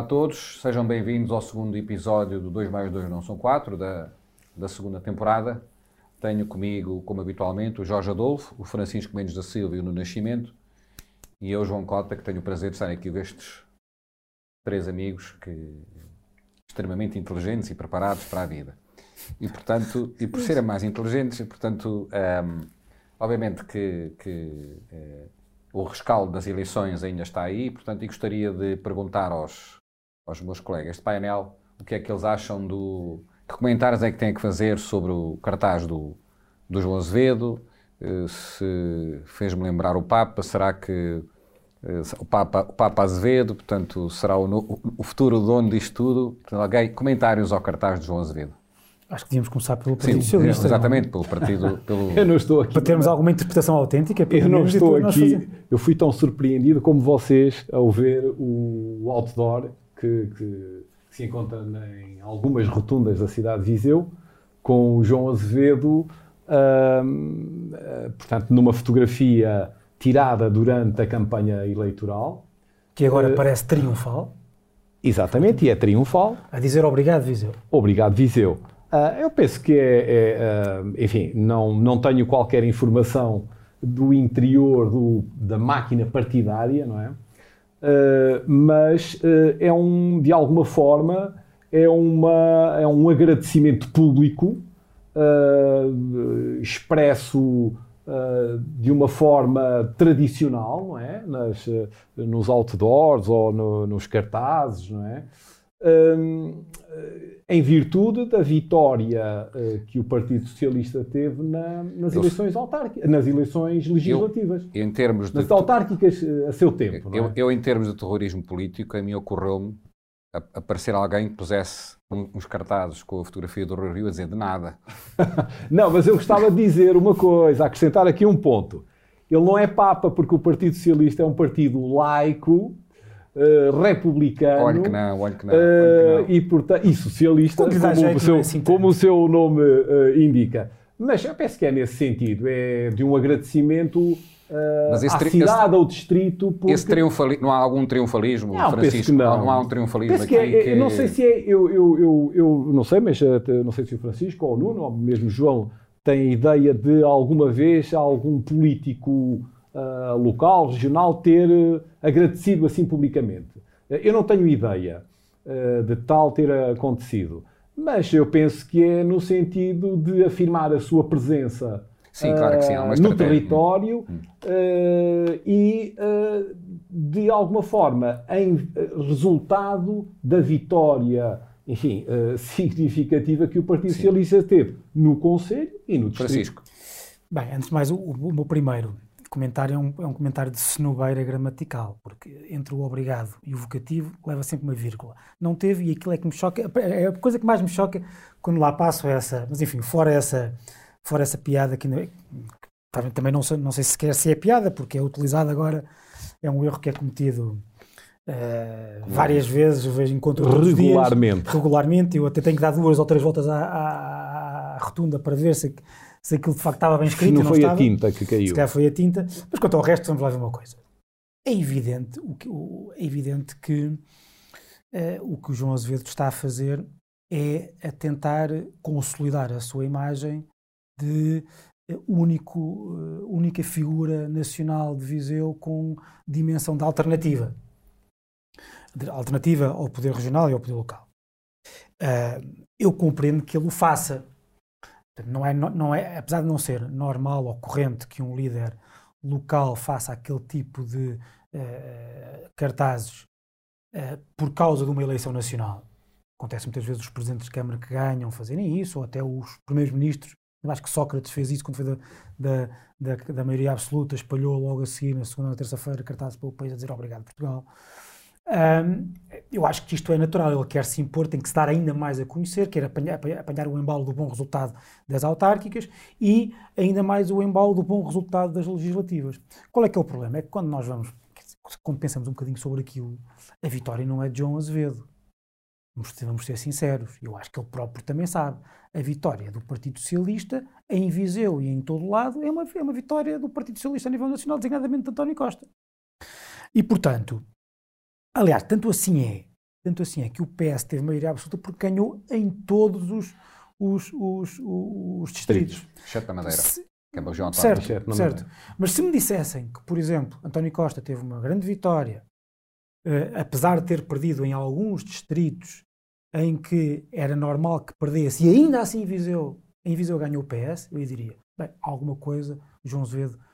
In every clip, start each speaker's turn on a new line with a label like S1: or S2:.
S1: A todos, sejam bem-vindos ao segundo episódio do 2 mais 2 não são 4, da, da segunda temporada. Tenho comigo, como habitualmente, o Jorge Adolfo, o Francisco Mendes da Silva e o No Nascimento, e eu, João Cota, que tenho o prazer de estar aqui com estes três amigos que extremamente inteligentes e preparados para a vida. E, portanto, e por serem mais inteligentes, e, portanto, um, obviamente que, que uh, o rescaldo das eleições ainda está aí, portanto, e gostaria de perguntar aos, aos meus colegas de painel o que é que eles acham do. Que comentários é que têm que fazer sobre o cartaz do, do João Azevedo? Uh, se fez-me lembrar o Papa, será que uh, o, Papa, o Papa Azevedo, portanto, será o, o, o futuro dono disto tudo? Portanto, alguém, comentários ao cartaz de João Azevedo.
S2: Acho que devíamos começar pelo Partido Sim, Socialista.
S1: Exatamente, não? pelo Partido. Pelo...
S3: Eu não estou aqui.
S2: Para termos alguma interpretação autêntica.
S3: Eu não estou aqui. Eu fui tão surpreendido como vocês ao ver o outdoor que, que se encontra em algumas rotundas da cidade de Viseu, com o João Azevedo, hum, portanto, numa fotografia tirada durante a campanha eleitoral.
S2: Que agora uh, parece triunfal.
S3: Exatamente, e é triunfal.
S2: A dizer obrigado, Viseu.
S3: Obrigado, Viseu. Uh, eu penso que é, é uh, enfim, não, não tenho qualquer informação do interior do, da máquina partidária, não é? Uh, mas é um, de alguma forma, é, uma, é um agradecimento público expresso de uma forma tradicional, não é? Nas, nos outdoors ou no, nos cartazes, não é? Em virtude da vitória uh, que o Partido Socialista teve na, nas eu, eleições autárquicas, nas eleições legislativas.
S1: Eu, em termos
S3: nas de, autárquicas uh, a seu tempo.
S1: Eu,
S3: é?
S1: eu, em termos de terrorismo político, a mim ocorreu-me aparecer alguém que pusesse uns cartazes com a fotografia do Rui Rio a dizer de nada.
S3: não, mas eu gostava de dizer uma coisa, acrescentar aqui um ponto. Ele não é Papa porque o Partido Socialista é um partido laico Uh, republicano
S1: olha que não, olha que não, olha que
S3: não. Uh, e, e socialista, como, o seu, é assim como o seu nome uh, indica. Mas eu penso que é nesse sentido, é de um agradecimento esse, à cidade, esse, ao distrito.
S1: Porque... Esse triunfali... Não há algum triunfalismo, não, Francisco? Não. não há um triunfalismo penso
S3: aqui que, é, que... Não sei se é, eu, eu, eu, eu não sei, mas não sei se o Francisco ou o Nuno, ou mesmo o João, tem ideia de alguma vez algum político uh, local, regional, ter uh, agradecido assim publicamente. Uh, eu não tenho ideia de tal ter acontecido, mas eu penso que é no sentido de afirmar a sua presença
S1: Sim, claro que sim,
S3: no território hum. e, de alguma forma, em resultado da vitória enfim, uh, significativa que o Partido. Socialista teve no Conselho e no Distrito.
S1: Francisco.
S2: Bem, antes de mais, o, o meu primeiro comentário é um, é um comentário de cenobeira gramatical, porque entre o obrigado e o vocativo leva sempre uma vírgula. Não teve, e aquilo é que me choca, é a coisa que mais me choca quando lá passo é essa, mas enfim, fora essa, fora essa piada que também não sei, não sei sequer se é piada, porque é utilizado agora, é um erro que é cometido Uh, várias vezes, vejo encontro
S3: regularmente.
S2: Dias, regularmente, eu até tenho que dar duas ou três voltas à, à, à rotunda para ver se, se aquilo de facto estava bem escrito.
S3: Não,
S2: não
S3: foi
S2: estava.
S3: a tinta que caiu.
S2: Se calhar foi a tinta. Mas quanto ao resto, vamos lá ver uma coisa. É evidente, o que, o, é evidente que uh, o que o João Azevedo está a fazer é a tentar consolidar a sua imagem de uh, único, uh, única figura nacional de Viseu com dimensão de alternativa. De alternativa ao poder regional e ao poder local. eu compreendo que ele o faça, não é, não é, apesar de não ser normal ou corrente que um líder local faça aquele tipo de uh, cartazes uh, por causa de uma eleição nacional. Acontece muitas vezes os presidentes de Câmara que ganham fazerem isso, ou até os primeiros ministros. Eu acho que Sócrates fez isso quando foi da, da, da, da maioria absoluta, espalhou logo a seguir, na segunda ou terça-feira, cartazes para o país a dizer obrigado Portugal. Um, eu acho que isto é natural, ele quer se impor, tem que se dar ainda mais a conhecer, quer apanhar, apanhar o embalo do bom resultado das autárquicas e ainda mais o embalo do bom resultado das legislativas. Qual é que é o problema? É que quando nós vamos, quando pensamos um bocadinho sobre aquilo, a vitória não é de João Azevedo. Vamos, vamos ser sinceros, eu acho que ele próprio também sabe. A vitória do Partido Socialista em Viseu e em todo lado é uma, é uma vitória do Partido Socialista a nível nacional, designadamente de António Costa. E, portanto, Aliás, tanto assim é tanto assim é que o PS teve maioria absoluta porque ganhou em todos os, os, os, os distritos.
S1: Exceto na Madeira.
S2: Se-
S1: Que é João António.
S2: certo,
S3: certo,
S2: certo. Mas se me dissessem que, por exemplo, António Costa teve uma grande vitória, eh, apesar de ter perdido em alguns distritos em que era normal que perdesse, e ainda assim Viseu, em Viseu ganhou o PS, eu diria, bem, alguma coisa João Azevedo eh,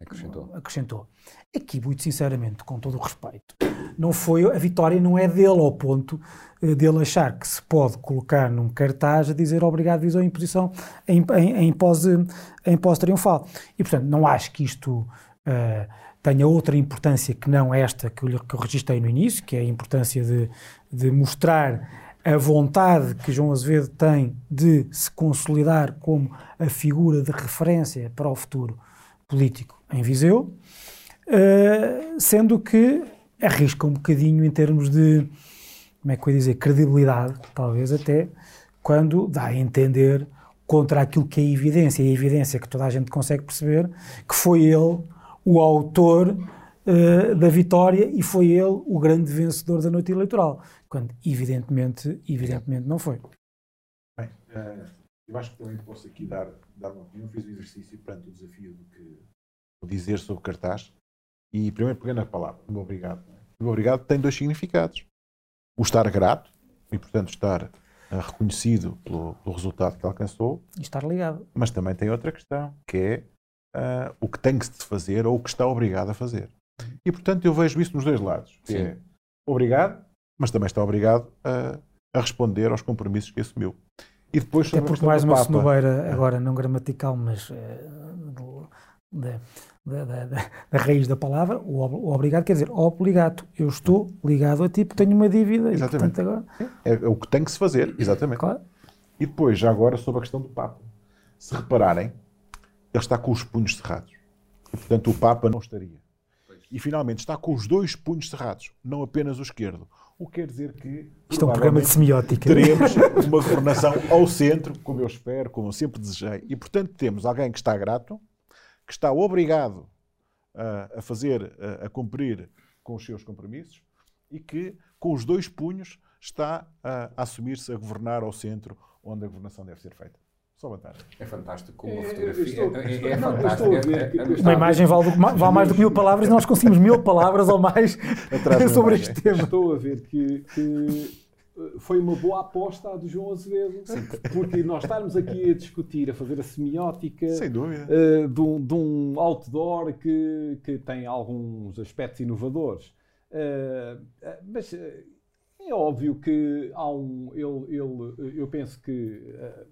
S1: Acrescentou.
S2: acrescentou. Aqui, muito sinceramente, com todo o respeito, não foi, a vitória não é dele ao ponto eh, dele achar que se pode colocar num cartaz a dizer obrigado Viseu em posição em, em, em, pós, em pós triunfal. E, portanto, não acho que isto eh, tenha outra importância que não esta que eu, que eu registrei no início, que é a importância de, de mostrar a vontade que João Azevedo tem de se consolidar como a figura de referência para o futuro político em Viseu, eh, sendo que arrisca um bocadinho em termos de, como é que eu ia dizer, credibilidade, talvez até, quando dá a entender contra aquilo que é evidência, e a evidência que toda a gente consegue perceber, que foi ele o autor eh, da vitória e foi ele o grande vencedor da noite eleitoral, quando evidentemente, evidentemente não foi.
S4: Bem, eh, eu acho que também posso aqui dar, dar uma opinião. Fiz o exercício perante o desafio do que vou dizer sobre cartaz. E primeiro pegando a palavra, o obrigado. O obrigado tem dois significados. O estar grato, e portanto estar eh, reconhecido pelo, pelo resultado que alcançou,
S2: E estar ligado.
S4: mas também tem outra questão, que é ah, o que tem que se fazer ou o que está obrigado a fazer. E portanto eu vejo isso nos dois lados. Que
S1: Sim.
S4: é obrigado, mas também está obrigado a, a responder aos compromissos que assumiu. E depois
S2: Até porque mais uma cenobeira, agora não gramatical, mas eh, do- da, da, da, da- raiz da palavra, o, ob- o obrigado quer dizer obrigado. Eu estou ligado a ti porque tenho uma dívida e,
S4: Exatamente.
S2: portanto, agora,
S4: É, é o que tem que se fazer, exatamente.
S2: claro,
S4: E depois, já agora, sobre a questão do Papa. Se repararem, ele está com os punhos cerrados. E, portanto, o Papa não estaria. E, finalmente, está com os dois punhos cerrados, não apenas o esquerdo. O que quer dizer que...
S2: isto é um programa de semiótica.
S4: teremos uma governação ao centro, como eu espero, como eu sempre desejei. E, portanto, temos alguém que está grato, que está obrigado a, a fazer, a, a cumprir com os seus compromissos e que, com os dois punhos, está a, a assumir-se a governar ao centro, onde a governação deve ser feita. Só vantagem.
S1: É fantástico como
S3: É,
S1: uma fotografia.
S3: estou-
S1: é,
S3: estou-
S1: é
S3: não,
S1: fantástico. É- é- é-
S2: Uma imagem vale, vale mais do que mil palavras e nós conseguimos mil palavras ou mais sobre este tema.
S3: Estou a ver que, que, eh, foi uma boa aposta a do João Azevedo, porque nós estarmos aqui a discutir, a fazer a semiótica eh, de, um, de um outdoor que, que tem alguns aspectos inovadores. Eh, mas é óbvio que há um. Ele, ele, eu penso que eh,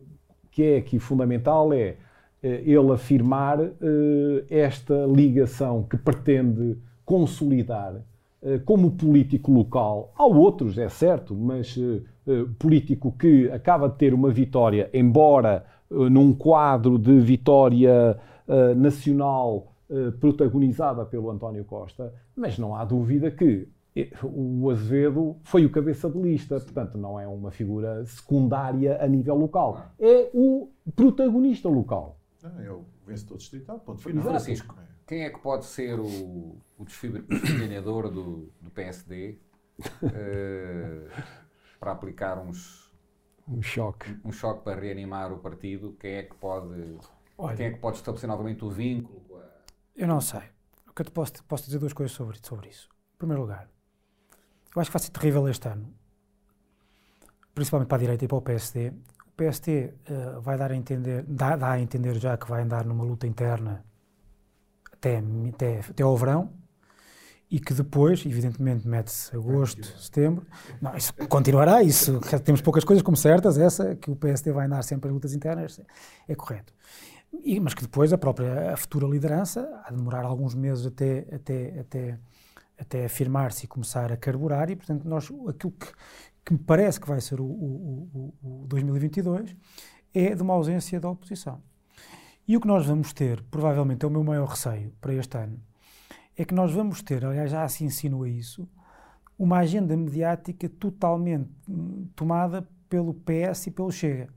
S3: que é aqui fundamental é eh, ele afirmar eh, esta ligação que pretende consolidar eh, como político local. Há outros, é certo, mas político que acaba de ter uma vitória, embora num quadro de vitória nacional protagonizada pelo António Costa, mas não há dúvida que o Azevedo foi o cabeça de lista, portanto não é uma figura secundária a nível local, é o protagonista local.
S4: Não, é o vencedor distrital, ponto
S1: Foi
S4: final.
S1: Francisco. Quem é que pode ser o, o desfibrilhador do, do PSD eh, para aplicar uns,
S3: Um choque.
S1: um choque para reanimar o partido? Quem é que pode,
S2: Olha,
S1: quem é que pode estabelecer novamente o vínculo?
S2: Eu não sei. O que eu te posso, posso dizer duas coisas sobre, sobre isso. Em primeiro lugar, eu acho que vai ser terrível este ano, principalmente para a direita e para o PSD. O PSD eh, vai dar a entender, dá, dá a entender já que vai andar numa luta interna até, até, até ao verão e que depois, evidentemente, mete-se agosto, setembro. Não, isso continuará, isso temos poucas coisas como certas, essa que o PSD vai andar sempre em lutas internas, é correto. E- mas que depois a própria a futura liderança de demorar alguns meses até, até, até, até afirmar-se e começar a carburar e, portanto, nós, aquilo que, que me parece que vai ser o, o, o, o 2022 é de uma ausência da oposição. E o que nós vamos ter, provavelmente é o meu maior receio para este ano, é que nós vamos ter, aliás já se insinua isso, uma agenda mediática totalmente hum, tomada pelo PS e pelo Chega.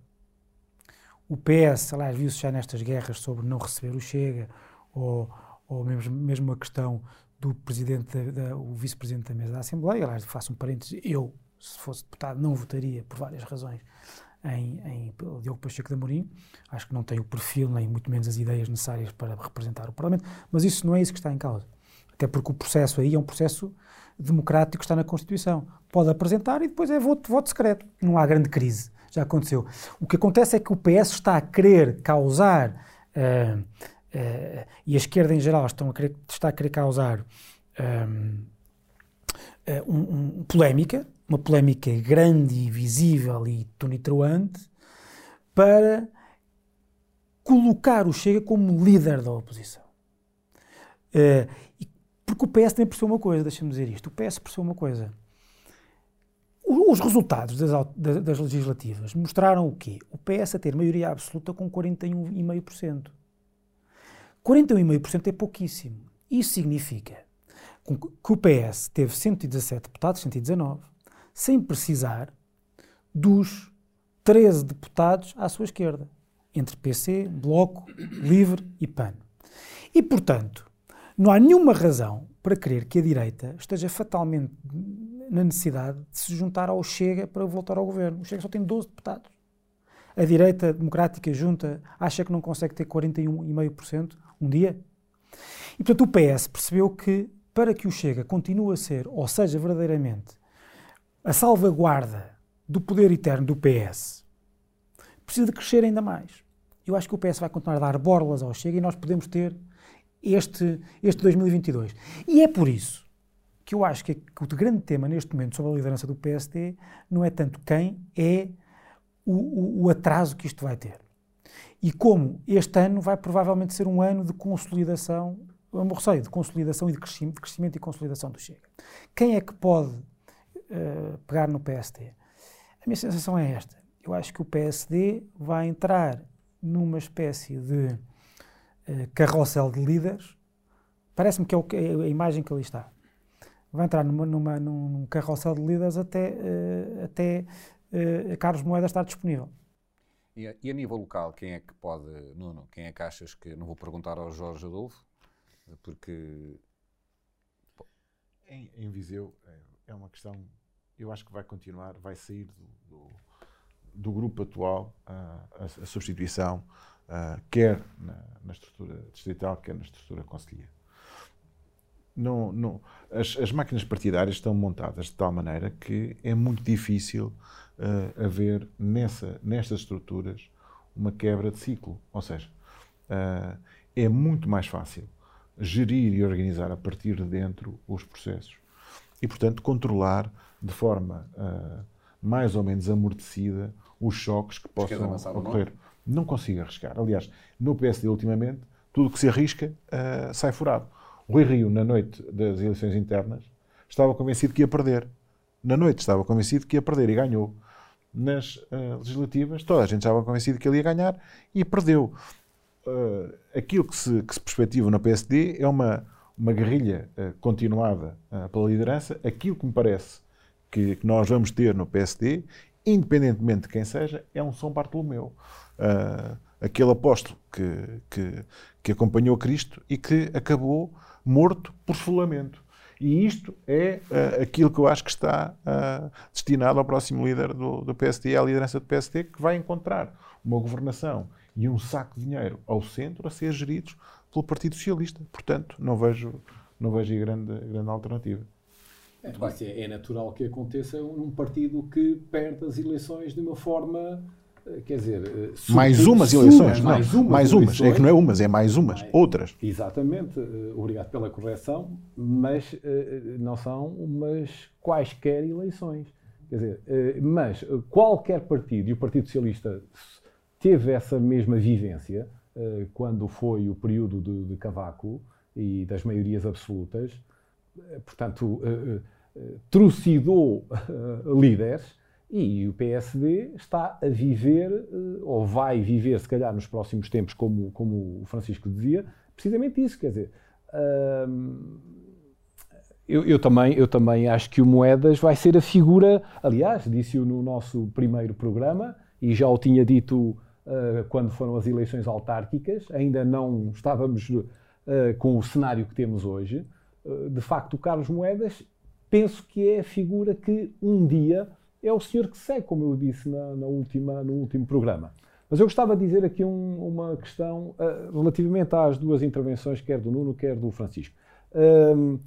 S2: O PS, aliás, viu-se já nestas guerras sobre não receber o Chega, ou, ou mesmo, mesmo a questão do presidente, da, da- o vice-presidente da mesa da Assembleia, aliás, faço um parênteses, eu se fosse deputado, não votaria por várias razões em, em Diogo Pacheco de Amorim. Acho que não tem o perfil, nem muito menos as ideias necessárias para representar o Parlamento, mas isso não é isso que está em causa. Até porque o processo aí é um processo democrático que está na Constituição. Pode apresentar e depois é voto, voto secreto. Não há grande crise. Já aconteceu. O que acontece é que o PS está a querer causar, uh, uh, e a esquerda em geral estão a querer, está a querer causar um, um, um, polémica, uma polémica grande e visível e tonitruante, para colocar o Chega como líder da oposição. Uh, porque o PS também percebeu uma coisa, deixa-me dizer isto, o PS percebeu uma coisa. Os resultados das, das, legislativas mostraram o quê? O PS a ter maioria absoluta com 41,5%. 41,5% é pouquíssimo. Isso significa que o PS teve 117 deputados, 119, sem precisar dos 13 deputados à sua esquerda, entre PC, Bloco, Livre e PAN. E, portanto, não há nenhuma razão para crer que a direita esteja fatalmente na necessidade de se juntar ao Chega para voltar ao governo. O Chega só tem 12 deputados. A direita democrática junta acha que não consegue ter 41,5% um dia? E, portanto, o PS percebeu que para que o Chega continue a ser, ou seja, verdadeiramente, a salvaguarda do poder eterno do PS, precisa de crescer ainda mais. Eu acho que o PS vai continuar a dar borlas ao Chega e nós podemos ter este, este 2022. E é por isso que eu acho que, que o grande tema neste momento sobre a liderança do PSD não é tanto quem, é o, o, o atraso que isto vai ter. E como este ano vai provavelmente ser um ano de consolidação, eu receio, de consolidação e de crescimento, de crescimento e consolidação do Chega. Quem é que pode uh, pegar no PSD? A minha sensação é esta. Eu acho que o PSD vai entrar numa espécie de uh, carrossel de líderes. Parece-me que é, o, é a imagem que ali está vai entrar numa, numa, num carrossel de líderes até, uh, até uh, Carlos Moedas estar disponível.
S1: E a, e a, nível local, quem é que pode, Nuno, quem é que achas que, não vou perguntar ao Jorge Adolfo, porque...
S4: Em, em Viseu é, é uma questão, eu acho que vai continuar, vai sair do, do, do grupo atual a, a, substituição, quer na, na, estrutura distrital, quer na estrutura conselhia. Não, não, as, as, máquinas partidárias estão montadas de tal maneira que é muito difícil uh, haver nessa, nestas estruturas uma quebra de ciclo. Ou seja, uh, é muito mais fácil gerir e organizar a partir de dentro os processos e, portanto, controlar de forma uh, mais ou menos amortecida os choques que possam ocorrer. Não? não consigo arriscar. Aliás, no PSD, ultimamente, tudo que se arrisca sai furado. Rui Rio, na noite das eleições internas, estava convencido que ia perder. Na noite estava convencido que ia perder e ganhou. Nas uh, legislativas, toda a gente estava convencido que ele ia ganhar e perdeu. Uh, aquilo que se, que se perspectiva no PSD é uma, uma guerrilha uh, continuada pela liderança. Aquilo que me parece que, que, nós vamos ter no PSD, independentemente de quem seja, é um São Bartolomeu. aquele apóstolo que, que, que acompanhou Cristo e que acabou morto por esfolamento. E isto é uh, aquilo que eu acho que está uh, destinado ao próximo líder do, do PSD, à liderança do PSD, que vai encontrar uma governação e um saco de dinheiro ao centro a ser geridos pelo Partido Socialista. Portanto, não vejo, não vejo grande, grande alternativa.
S3: É, é, é natural que aconteça num partido que perde as eleições de uma forma quer dizer, eh,
S4: mais umas eleições, não, mais umas, mais umas. é que não é umas, é mais umas, mais, outras.
S3: Exatamente, eh, obrigado pela correção, mas não são umas quaisquer eleições. Quer dizer, mas qualquer partido, e o Partido Socialista teve essa mesma vivência quando foi o período de, de Cavaco e das maiorias absolutas, portanto, trucidou líderes e o PSD está a viver, eh, ou vai viver, se calhar, nos próximos tempos, como, como o Francisco dizia, precisamente isso. Quer dizer, hum, eu, eu, também, eu também acho que o Moedas vai ser a figura, aliás, disse-o no nosso primeiro programa, e já o tinha dito uh, quando foram as eleições autárquicas, ainda não estávamos uh, com o cenário que temos hoje. Uh, de facto, o Carlos Moedas penso que é a figura que um dia é o senhor que segue, como eu disse na, na última, no último programa. Mas eu gostava de dizer aqui um, uma questão uh, relativamente às duas intervenções, quer do Nuno, quer do Francisco. Um,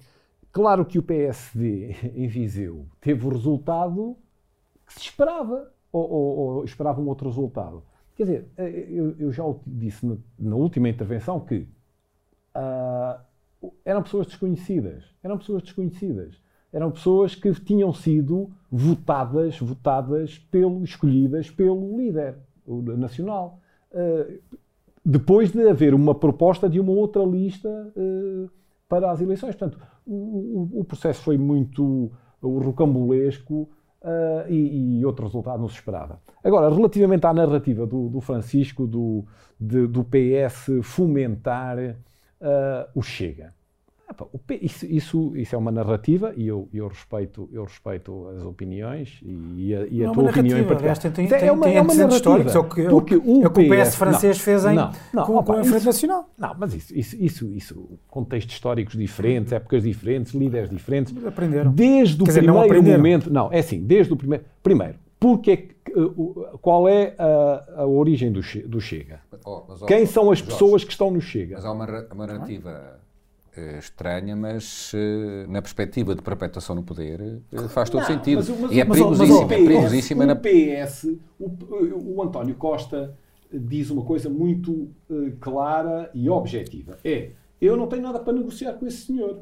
S3: claro que o PSD em Viseu teve o resultado que se esperava, ou, ou, ou esperava um outro resultado. Quer dizer, eh, eu, eu já disse na, na, última intervenção que uh, eram pessoas desconhecidas. Eram pessoas desconhecidas. Eram pessoas que tinham sido votadas, votadas pelo, escolhidas pelo líder nacional. Uh, depois de haver uma proposta de uma outra lista uh, para as eleições. Portanto, o, processo foi muito rocambolesco uh, e, outro resultado não se esperava. Agora, relativamente à narrativa do, Francisco, do, PS fomentar o Chega. Isso, isso, isso, é uma narrativa e eu, eu, respeito, eu respeito as opiniões e a, e a
S2: não,
S3: tua opinião em
S2: particular. Tem, tem, é uma, tem é uma narrativa. É o que, porque o, é o, que o PS francês não, fez em, não, não, com, opa, com a Frente Nacional.
S3: Não, mas isso, isso, isso, isso, contextos históricos diferentes, épocas diferentes, líderes diferentes.
S2: Aprenderam.
S3: Desde o Quer primeiro dizer, momento. Não, é assim, desde o primeiro. Primeiro, porque, qual é a, a origem do, do Chega? Oh, mas, oh, Quem são as pessoas Jorge, que estão no Chega?
S1: Mas há uma, uma narrativa eh, estranha, mas eh, na perspectiva de perpetuação no poder eh, faz todo não, sentido. Mas, mas, e é é perigosíssimo
S3: o PS, o, o, António Costa diz uma coisa muito uh, clara e objetiva. É, eu não tenho nada para negociar com esse senhor.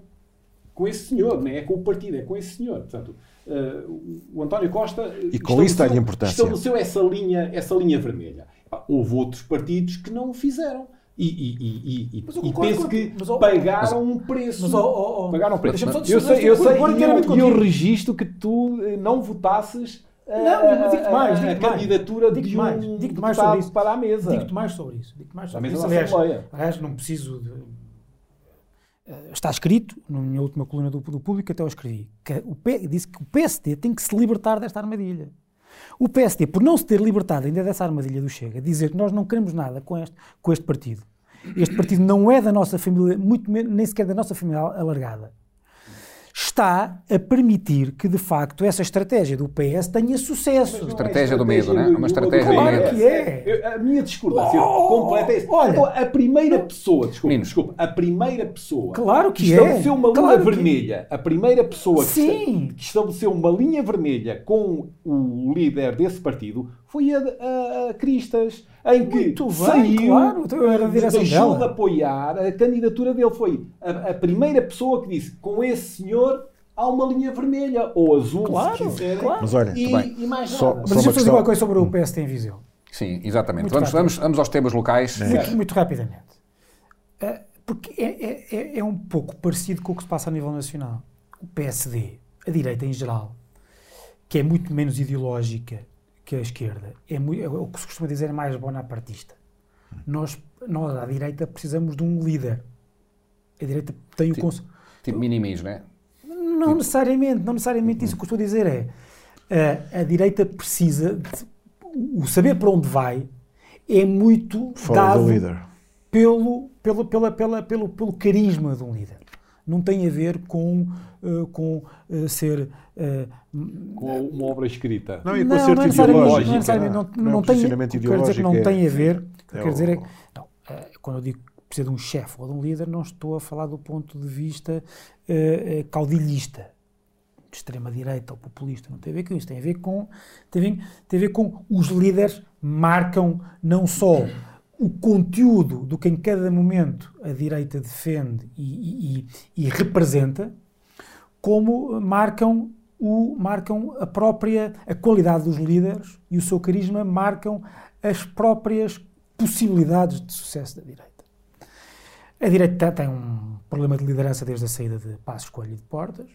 S3: Com esse senhor, não é com o partido, é com esse senhor. Portanto, uh, o António Costa
S4: e com isso dá-lhe importância.
S3: estabeleceu essa linha, essa linha vermelha. Houve outros partidos que não o fizeram. E, e, e, e, penso que mas, pagaram um preço. Mas, oh, oh, pagaram um preço. Mas, eu sei, eu sei, e eu, registro que tu eh, não votasses
S2: não, mas digo-te mais, digo
S3: a candidatura
S2: digo
S3: de
S2: mais,
S3: um
S2: digo mais sobre isso.
S3: para a mesa.
S2: Digo-te mais sobre isso. Digo mais sobre
S3: a mesa isso. Aliás,
S2: aliás, não preciso de... Eh, está escrito, na minha última coluna do, do público, até eu escrevi, que o P, disse que o PSD tem que se libertar desta armadilha. O PSD, por não se ter libertado ainda dessa armadilha do Chega, dizer que nós não queremos nada com este, com este partido, este partido não é da nossa família, muito menos, nem sequer da nossa família alargada, está a permitir que, de facto, essa estratégia do PS tenha sucesso.
S1: É estratégia, é do medo, não é? Uma estratégia
S2: claro
S1: do medo.
S2: que é.
S3: A minha discordância oh, completa é Olha, então, a primeira pessoa, desculpa, desculpa, a primeira pessoa
S2: claro que,
S3: que
S2: é.
S3: estabeleceu uma
S2: claro
S3: linha vermelha, a primeira pessoa
S2: que,
S3: que, estabeleceu uma linha vermelha com o líder desse partido foi a, a, a Cristas em que
S2: Muito
S3: saiu,
S2: bem, claro, então era a
S3: deixou
S2: dela.
S3: de apoiar a candidatura dele. Foi a, a, primeira pessoa que disse com esse senhor há uma linha vermelha, ou azul,
S2: claro,
S3: se quiserem.
S2: Claro.
S4: Mas olha,
S3: e,
S4: bem,
S3: e mais
S4: só,
S3: nada.
S2: Mas deixa-me dizer uma coisa sobre o PST em Viseu.
S1: Sim, exatamente. Vamos, vamos, vamos aos temas locais.
S2: Muito, muito rapidamente. Uh, porque é, é, é, é um pouco parecido com o que se passa a nível nacional. O PSD, a direita em geral, que é muito menos ideológica que a esquerda é, muito, é o que se costuma dizer é mais bonapartista. Nós, nós, à direita, precisamos de um líder. A direita tem
S1: tipo,
S2: o conceito.
S1: Tipo minimis, não é?
S2: Não tipo... necessariamente, não necessariamente isso. Que estou a dizer é a, a direita precisa de, o saber para onde vai é muito
S4: Follow
S2: dado pelo, pelo, pela, pela, pelo, pelo carisma de um líder não tem a ver com, uh, com uh, ser.
S3: Uh, com uma obra escrita.
S4: Não, e com não,
S2: não
S4: ideológico.
S2: Não, necessariamente, não, não, não, tem. Quer dizer que não tem a ver. É quer dizer é, não, quando eu digo que precisa de um chefe ou de um líder, não estou a falar do ponto de vista caudilhista de extrema-direita ou populista, não tem a ver com isso, tem a ver com, tem a ver, tem a ver com os líderes marcam não só o conteúdo do que em cada momento a direita defende e, e, e representa, como marcam, o, marcam a própria a qualidade dos líderes e o seu carisma marcam as próprias possibilidades de sucesso da direita. A direita tem um problema de liderança desde a saída de Passos Coelho e de Portas,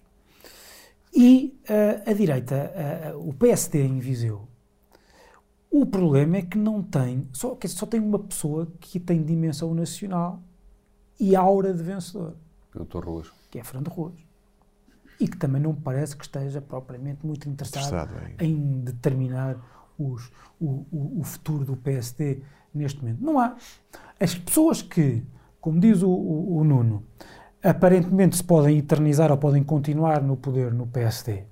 S2: e uh, a direita, uh, o PSD em Viseu, o problema é que não tem, só, que só tem uma pessoa que tem dimensão nacional e aura de vencedor.
S1: Doutor Ruas.
S2: Que é Fernando Ruas. E que também não parece que esteja propriamente muito interessado, em determinar os, o, o, o, futuro do PSD neste momento. Não há. As pessoas que, como diz o, o, o Nuno, aparentemente se podem eternizar ou podem continuar no poder no PSD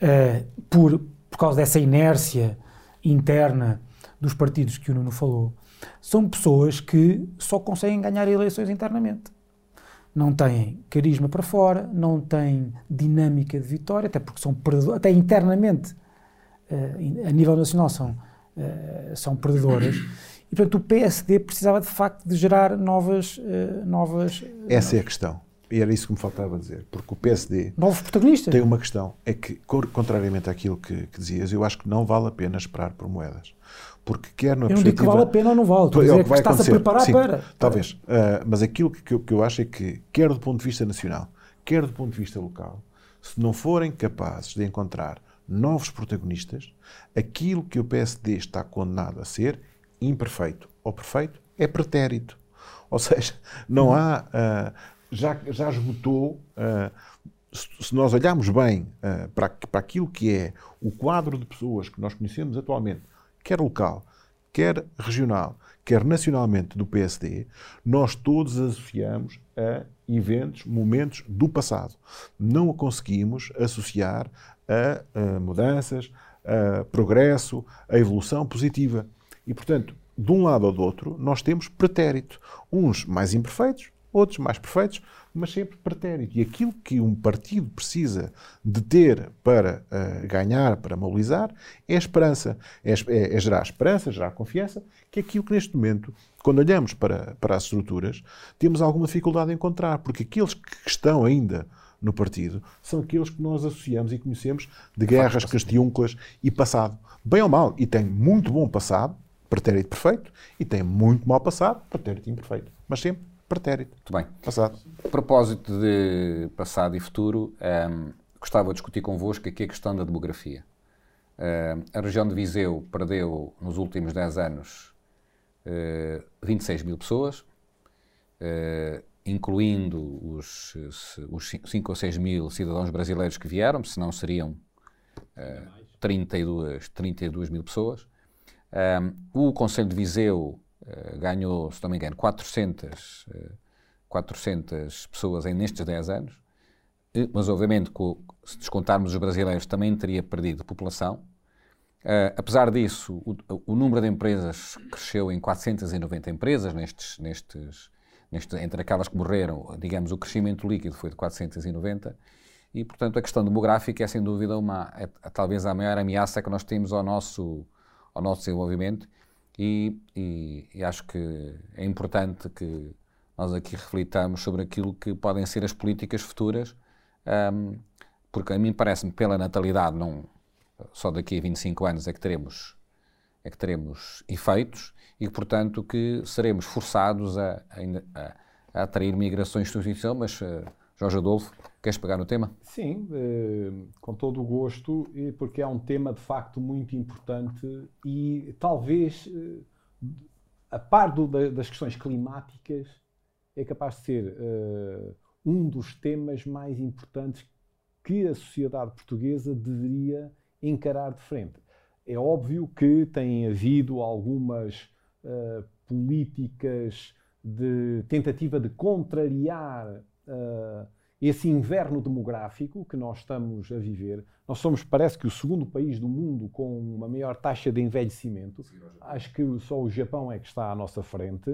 S2: uh, por, por causa dessa inércia interna dos partidos que o Nuno falou, são pessoas que só conseguem ganhar eleições internamente. Não têm carisma para fora, não têm dinâmica de vitória, até porque são perdedores, até internamente, uh, a nível nacional, são, uh, são perdedoras. E, portanto, o PSD precisava de facto de gerar novas. Uh, novas
S4: Essa é a questão. E era isso que me faltava dizer. Porque o PSD.
S2: Novos protagonistas.
S4: Tem uma questão. É que, contrariamente àquilo que, que dizias, eu acho que não vale a pena esperar por moedas. Porque quer na
S2: eu não digo que vale a pena ou não vale. Estou a dizer é que, que está-se a preparar
S4: Sim,
S2: para.
S4: Talvez. Uh, mas aquilo que, que, eu, que eu acho é que, quer do ponto de vista nacional, quer do ponto de vista local, se não forem capazes de encontrar novos protagonistas, aquilo que o PSD está condenado a ser, imperfeito ou perfeito, é pretérito. Ou seja, não há. Uh, já, já esgotou. Uh, se nós olharmos bem uh, para, para aquilo que é o quadro de pessoas que nós conhecemos atualmente, quer local, quer regional, quer nacionalmente do PSD, nós todos associamos a eventos, momentos do passado. Não a conseguimos associar a, a mudanças, a progresso, a evolução positiva. E, portanto, de um lado ou do outro, nós temos pretérito. Uns mais imperfeitos, outros mais perfeitos, mas sempre pretérito. E aquilo que um partido precisa de ter para uh, ganhar, para mobilizar, é a esperança. É, é, é, gerar esperança, gerar confiança, que é aquilo que neste momento, quando olhamos para, para as estruturas, temos alguma dificuldade em encontrar, porque aqueles que estão ainda no partido são aqueles que nós associamos e conhecemos de guerras, castiúnculas e passado. Bem ou mal. E tem muito bom passado, pretérito perfeito, e tem muito mau passado, pretérito imperfeito. Mas sempre pretérito.
S1: Muito bem.
S4: Passado.
S1: A propósito de passado e futuro, um, ehm, gostava de discutir convosco aqui a questão da demografia. Uh, a região de Viseu perdeu nos últimos 10 anos uh, 26 mil pessoas, uh, incluindo os, os 5 ou 6 mil cidadãos brasileiros que vieram, senão seriam uh, 32, 32 mil pessoas. Ehm, o Conselho de Viseu eh, ganhou, se não me engano, 400, 400 eh, pessoas em, nestes 10 anos, mas obviamente, se descontarmos os brasileiros, também teria perdido população. Apesar disso, o, o, número de empresas cresceu em 490 empresas, nestes, nestes, nestes, entre aquelas que morreram, digamos, o crescimento líquido foi de 490, e portanto a questão demográfica é sem dúvida uma, é, talvez a maior ameaça que nós temos ao nosso, ao nosso desenvolvimento e, e, e, acho que é importante que nós aqui reflitamos sobre aquilo que podem ser as políticas futuras, um, porque a mim parece-me pela natalidade, não só daqui a 25 anos é que teremos, é que teremos efeitos e, portanto, que seremos forçados a, a, a atrair migrações substituição, mas uh, Jorge Adolfo, queres pegar no tema?
S3: Sim, eh, com todo o gosto, porque é um tema de facto muito importante e talvez, eh, a par do, das questões climáticas, é capaz de ser eh, um dos temas mais importantes que a sociedade portuguesa deveria encarar de frente. É óbvio que tem havido algumas políticas de tentativa de contrariar uh, esse inverno demográfico que nós estamos a viver. Nós somos, parece que, o segundo país do mundo com uma maior taxa de envelhecimento. Acho que só o Japão é que está à nossa frente.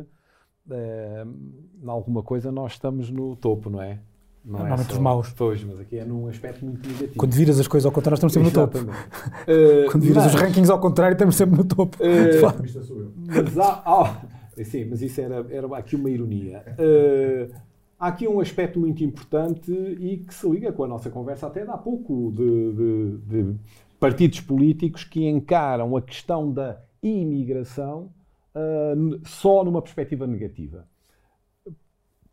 S3: Uh, em alguma coisa nós estamos no topo, não é?
S2: Não Normalmente é só... os maus.
S3: Pois, mas aqui é num aspecto muito negativo.
S2: Quando viras as coisas ao contrário, estamos sempre Exatamente. no topo. Uh, Quando viras mas... os rankings ao contrário, estamos sempre no topo. Uh,
S3: mas há, há, sim, mas isso era, era aqui uma ironia. Uh, Há aqui um aspecto muito importante e que se liga com a nossa conversa até há pouco de, de, de partidos políticos que encaram a questão da imigração uh, só numa perspectiva negativa.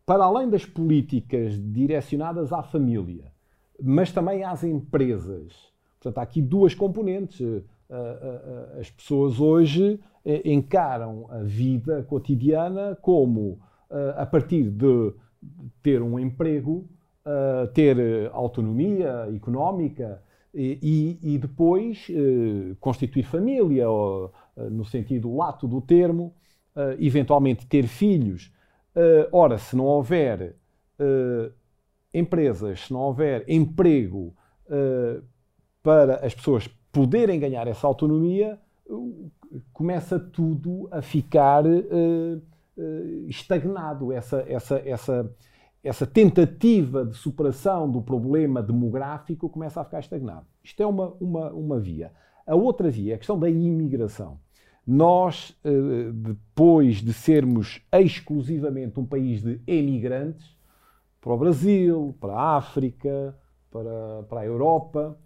S3: Para além das políticas direcionadas à família, mas também às empresas. Portanto, há aqui duas componentes. Uh, uh, as pessoas hoje eh, encaram a vida cotidiana como, a partir de ter um emprego, uh, ter autonomia económica e, e, e depois uh, constituir família, ou, uh, no sentido lato do termo, eventualmente ter filhos. ora, se não houver uh, empresas, se não houver emprego uh, para as pessoas poderem ganhar essa autonomia, uh, começa tudo a ficar estagnado. Essa, essa, essa, essa tentativa de superação do problema demográfico começa a ficar estagnado. Isto é uma, uma, uma via. A outra via é a questão da imigração. Nós, eh, depois de sermos exclusivamente um país de emigrantes, para o Brasil, para a África, para, para a Europa,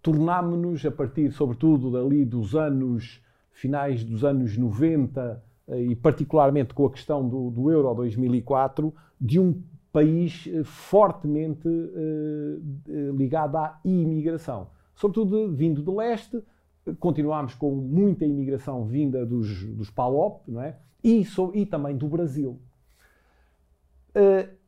S3: tornámos-nos, a partir, sobretudo, dali dos anos, finais dos anos 90, eh, e particularmente com a questão do, do Euro 2004, de um país eh, fortemente ligado à imigração. Sobretudo vindo do leste, continuámos com muita imigração vinda dos, dos PALOP, não é? E, so, e também do Brasil. Uh,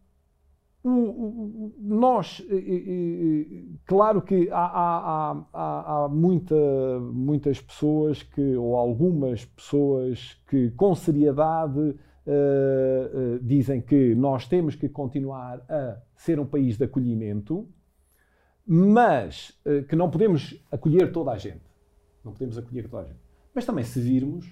S3: nós, uh, claro que há, há, há, há muita, muitas pessoas que, ou algumas pessoas que com seriedade uh, dizem que nós temos que continuar a ser um país de acolhimento, mas que não podemos acolher toda a gente. Não podemos acolher toda a gente. Mas também, se virmos,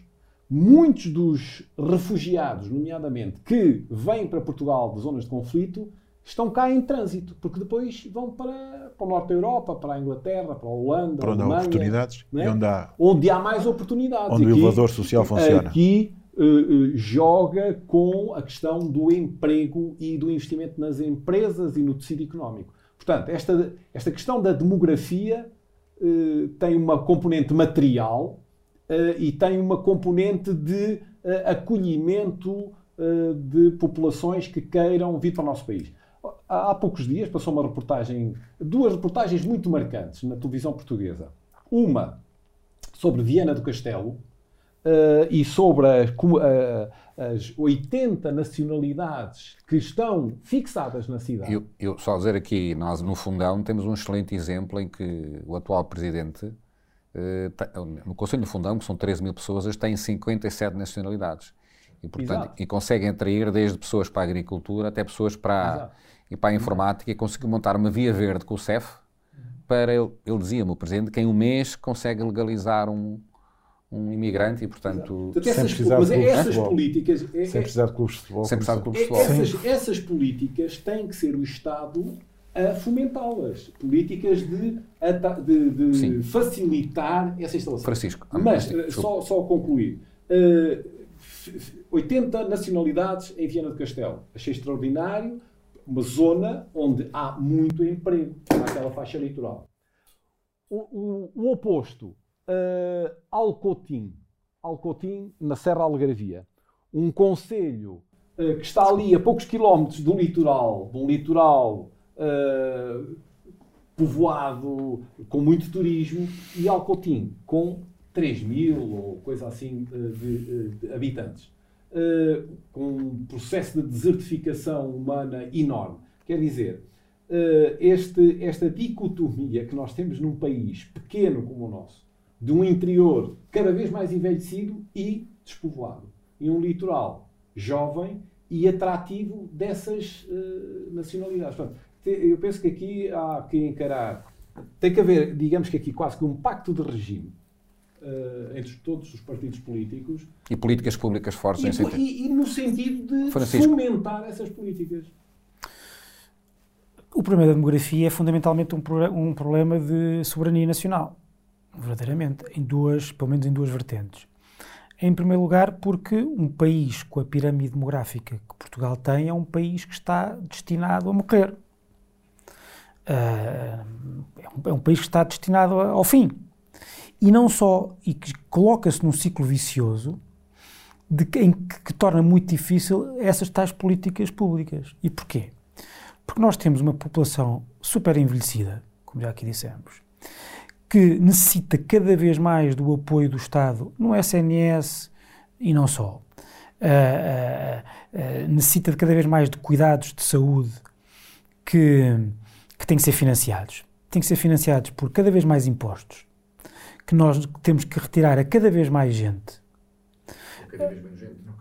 S3: muitos dos refugiados, nomeadamente, que vêm para Portugal de zonas de conflito, estão cá em trânsito, porque depois vão para, para o norte da Europa, para a Inglaterra, para a Holanda,
S4: para onde há oportunidades
S3: é?
S4: onde há,
S3: onde há mais oportunidades.
S4: Onde aqui, o elevador social funciona.
S3: Aqui uh, uh, joga com a questão do emprego e do investimento nas empresas e no tecido económico. Portanto, esta, esta questão da demografia eh, tem uma componente material uh, e tem uma componente de uh, acolhimento de populações que queiram vir para o nosso país. Há, poucos dias passou uma reportagem, duas reportagens muito marcantes na televisão portuguesa. Uma sobre Viana do Castelo, Uh, e sobre a, a, as 80 nacionalidades que estão fixadas na cidade.
S1: Eu, eu, só dizer aqui, nós no Fundão temos um excelente exemplo em que o atual presidente, uh, no Conselho do Fundão, que são 13 mil pessoas, têm 57 nacionalidades. E, portanto, e conseguem atrair desde pessoas para a agricultura até pessoas para, e para a informática e conseguiu montar uma via verde com o CEF para, ele, ele dizia-me, o presidente, que em um mês consegue legalizar um, um imigrante e, portanto,
S3: sem precisar mas de essas políticas
S4: é, sem precisar de clubes de futebol,
S1: sem precisar de clubes de futebol.
S3: Essas, essas políticas têm que ser o Estado a fomentá-las. Políticas de, de, de facilitar essa instalação.
S1: Francisco,
S3: mas uh, só, só concluir. Uh, eh, 80 nacionalidades em Viana do Castelo. Achei extraordinário. Uma zona onde há muito emprego naquela faixa litoral. O, o, o oposto, uh, Alcotim, Alcotim, na Serra Algarvia. Um conselho uh, que está ali a poucos quilómetros do litoral, de um litoral uh, povoado com muito turismo, e Alcotim, com 3 mil ou coisa assim de, de habitantes. Com um processo de desertificação humana enorme. Quer dizer, este, esta dicotomia que nós temos num país pequeno como o nosso, de um interior cada vez mais envelhecido e despovoado. E um litoral jovem e atrativo dessas uh, nacionalidades. Portanto, eu penso que aqui há que encarar, tem que haver, digamos que aqui quase que um pacto de regime uh, entre todos os partidos políticos.
S1: E políticas públicas fortes
S3: e,
S1: em sentido.
S3: E, e no sentido de Francisco. fomentar essas políticas.
S2: O problema da demografia é fundamentalmente um, um problema de soberania nacional verdadeiramente, em duas, pelo menos em duas vertentes. Em primeiro lugar, porque um país com a pirâmide demográfica que Portugal tem é um país que está destinado a morrer. Uh, é, um, é, um, país que está destinado ao fim. E não só, e que coloca-se num ciclo vicioso de que, em que, que torna muito difícil essas tais políticas públicas. E porquê? Porque nós temos uma população super envelhecida, como já aqui dissemos, que necessita cada vez mais do apoio do Estado no SNS e não só. Uh, uh, uh, necessita de cada vez mais de cuidados de saúde que, que têm que ser financiados. Têm que ser financiados por cada vez mais impostos que nós temos que retirar a cada vez mais gente.
S1: Cada vez menos gente, não.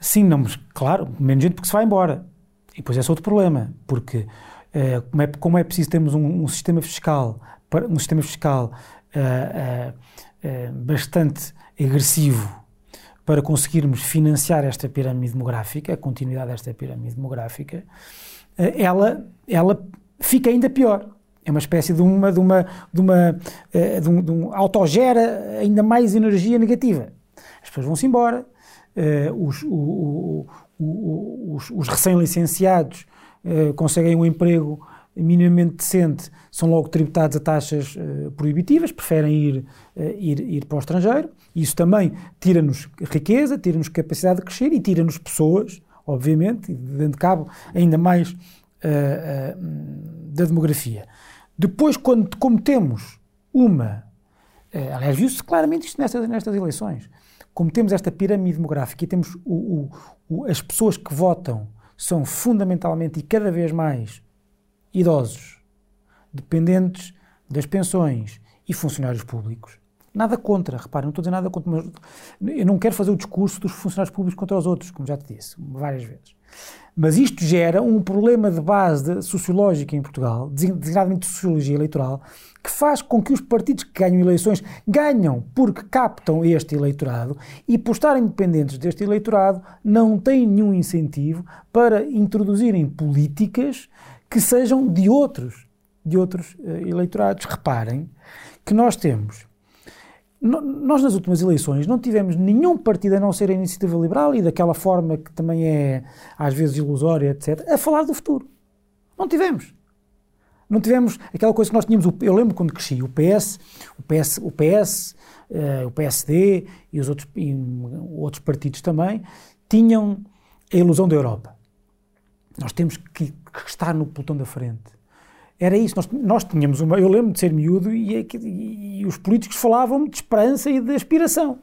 S2: Sim, não, mas claro, menos gente porque se vai embora. E depois esse é outro problema, porque eh, como, é, como é preciso termos um, um sistema fiscal, um sistema fiscal eh, eh, bastante agressivo para conseguirmos financiar esta pirâmide demográfica, a continuidade desta pirâmide demográfica, ela, ela fica ainda pior. É uma espécie de uma, de uma, de uma, eh, de um, de um autogera ainda mais energia negativa. As pessoas vão-se embora, eh, os, os, os recém-licenciados eh, conseguem um emprego minimamente decente, são logo tributados a taxas proibitivas, preferem ir, ir, ir para o estrangeiro. Isso também tira-nos riqueza, tira-nos capacidade de crescer e tira-nos pessoas, obviamente, e dando cabo ainda mais da demografia. Depois, quando, como temos uma eh, aliás, viu-se claramente isto nestas, nestas eleições. Como temos esta pirâmide demográfica e temos o- o- o- as pessoas que votam são fundamentalmente e cada vez mais idosos, dependentes das pensões e funcionários públicos. Nada contra, reparem, não estou a dizer nada contra, mas eu não quero fazer o discurso dos funcionários públicos contra os outros, como já te disse várias vezes. Mas isto gera um problema de base de- sociológica em Portugal, designadamente de sociologia eleitoral, que faz com que os partidos que ganham eleições ganham porque captam este eleitorado e, por estarem dependentes deste eleitorado, não têm nenhum incentivo para introduzirem políticas que sejam de outros, de outros eh, eleitorados. Reparem que nós temos no- Nós, nas últimas eleições, não tivemos nenhum partido, a não ser a Iniciativa Liberal e daquela forma que também é, às vezes, ilusória, etc., a falar do futuro. Não tivemos. Não tivemos aquela coisa que nós tínhamos. Eu lembro quando cresci, o PS, o PS, o, PS, eh, o PSD e os outros, e outros partidos também tinham a ilusão da Europa. Nós temos que, que estar no pelotão da frente. Era isso, nós, nós tínhamos uma. Eu lembro de ser miúdo e, e- e os políticos falavam de esperança e de aspiração.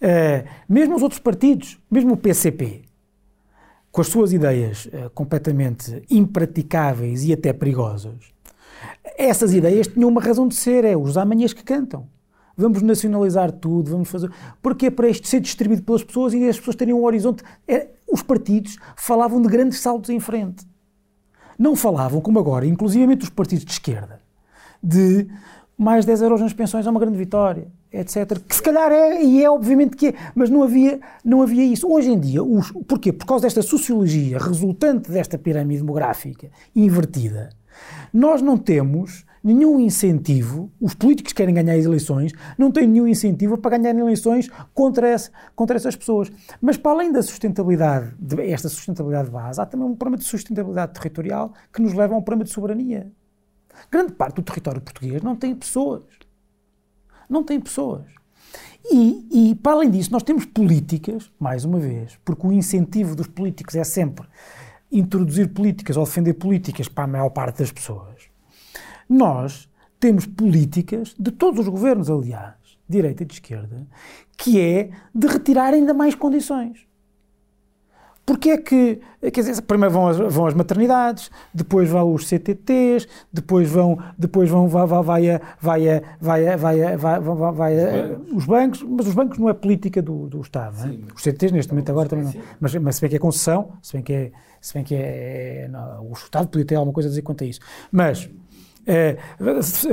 S2: Eh, mesmo os outros partidos, mesmo o PCP, com as suas ideias eh, completamente impraticáveis e até perigosas, essas ideias tinham uma razão de ser: é os amanhãs que cantam. Vamos nacionalizar tudo, vamos fazer. Porque é para isto ser distribuído pelas pessoas e as pessoas terem um horizonte. É, os partidos falavam de grandes saltos em frente não falavam, como agora, inclusivamente os partidos de esquerda, de mais 10 euros nas pensões é uma grande vitória, etc. Que se calhar é, e é obviamente que é, mas não havia, não havia isso. Hoje em dia, os, porquê? Por causa desta sociologia resultante desta pirâmide demográfica invertida, nós não temos nenhum incentivo, os políticos que querem ganhar as eleições não têm nenhum incentivo para ganhar eleições contra, esse, contra essas pessoas. Mas para além da sustentabilidade, de, esta sustentabilidade de base, há também um problema de sustentabilidade territorial que nos leva a um problema de soberania. Grande parte do território português não tem pessoas. Não tem pessoas. E, e, para além disso, nós temos políticas, mais uma vez, porque o incentivo dos políticos é sempre introduzir políticas ou defender políticas para a maior parte das pessoas. Nós temos políticas, de todos os governos, aliás, de direita e de esquerda, que é de retirar ainda mais condições. Porque é que, quer dizer, primeiro vão as, vão as maternidades, depois vão os CTTs, depois vão, depois vão, vai, vai, vai, a- vai, a- vai, a- vai, a- vai, vai, vai os bancos, mas os bancos não é política do, do Estado, não é? Os CTTs neste momento agora também não, mas, mas se bem que é concessão, se bem que é, se bem que é, não, o Estado podia ter alguma coisa a dizer quanto a isso, mas eh,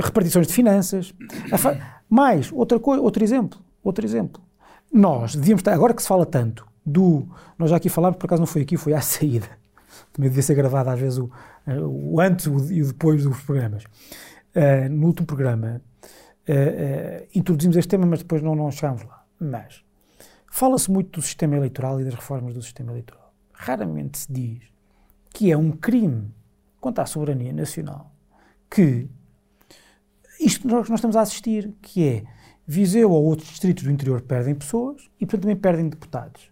S2: repartições de finanças, mais, outra coisa, outro exemplo, outro exemplo, nós devíamos estar, agora que se fala tanto do, nós já aqui falámos, por acaso não foi aqui, foi à saída, também devia ser gravado às vezes o, o antes e o depois dos programas. Eh, no último programa eh, introduzimos este tema, mas depois não, não chegámos lá. Mas fala-se muito do sistema eleitoral e das reformas do sistema eleitoral. Raramente se diz que é um crime contra a soberania nacional que isto nós, nós estamos a assistir, que é Viseu ou outros distritos do interior perdem pessoas e, portanto, também perdem deputados.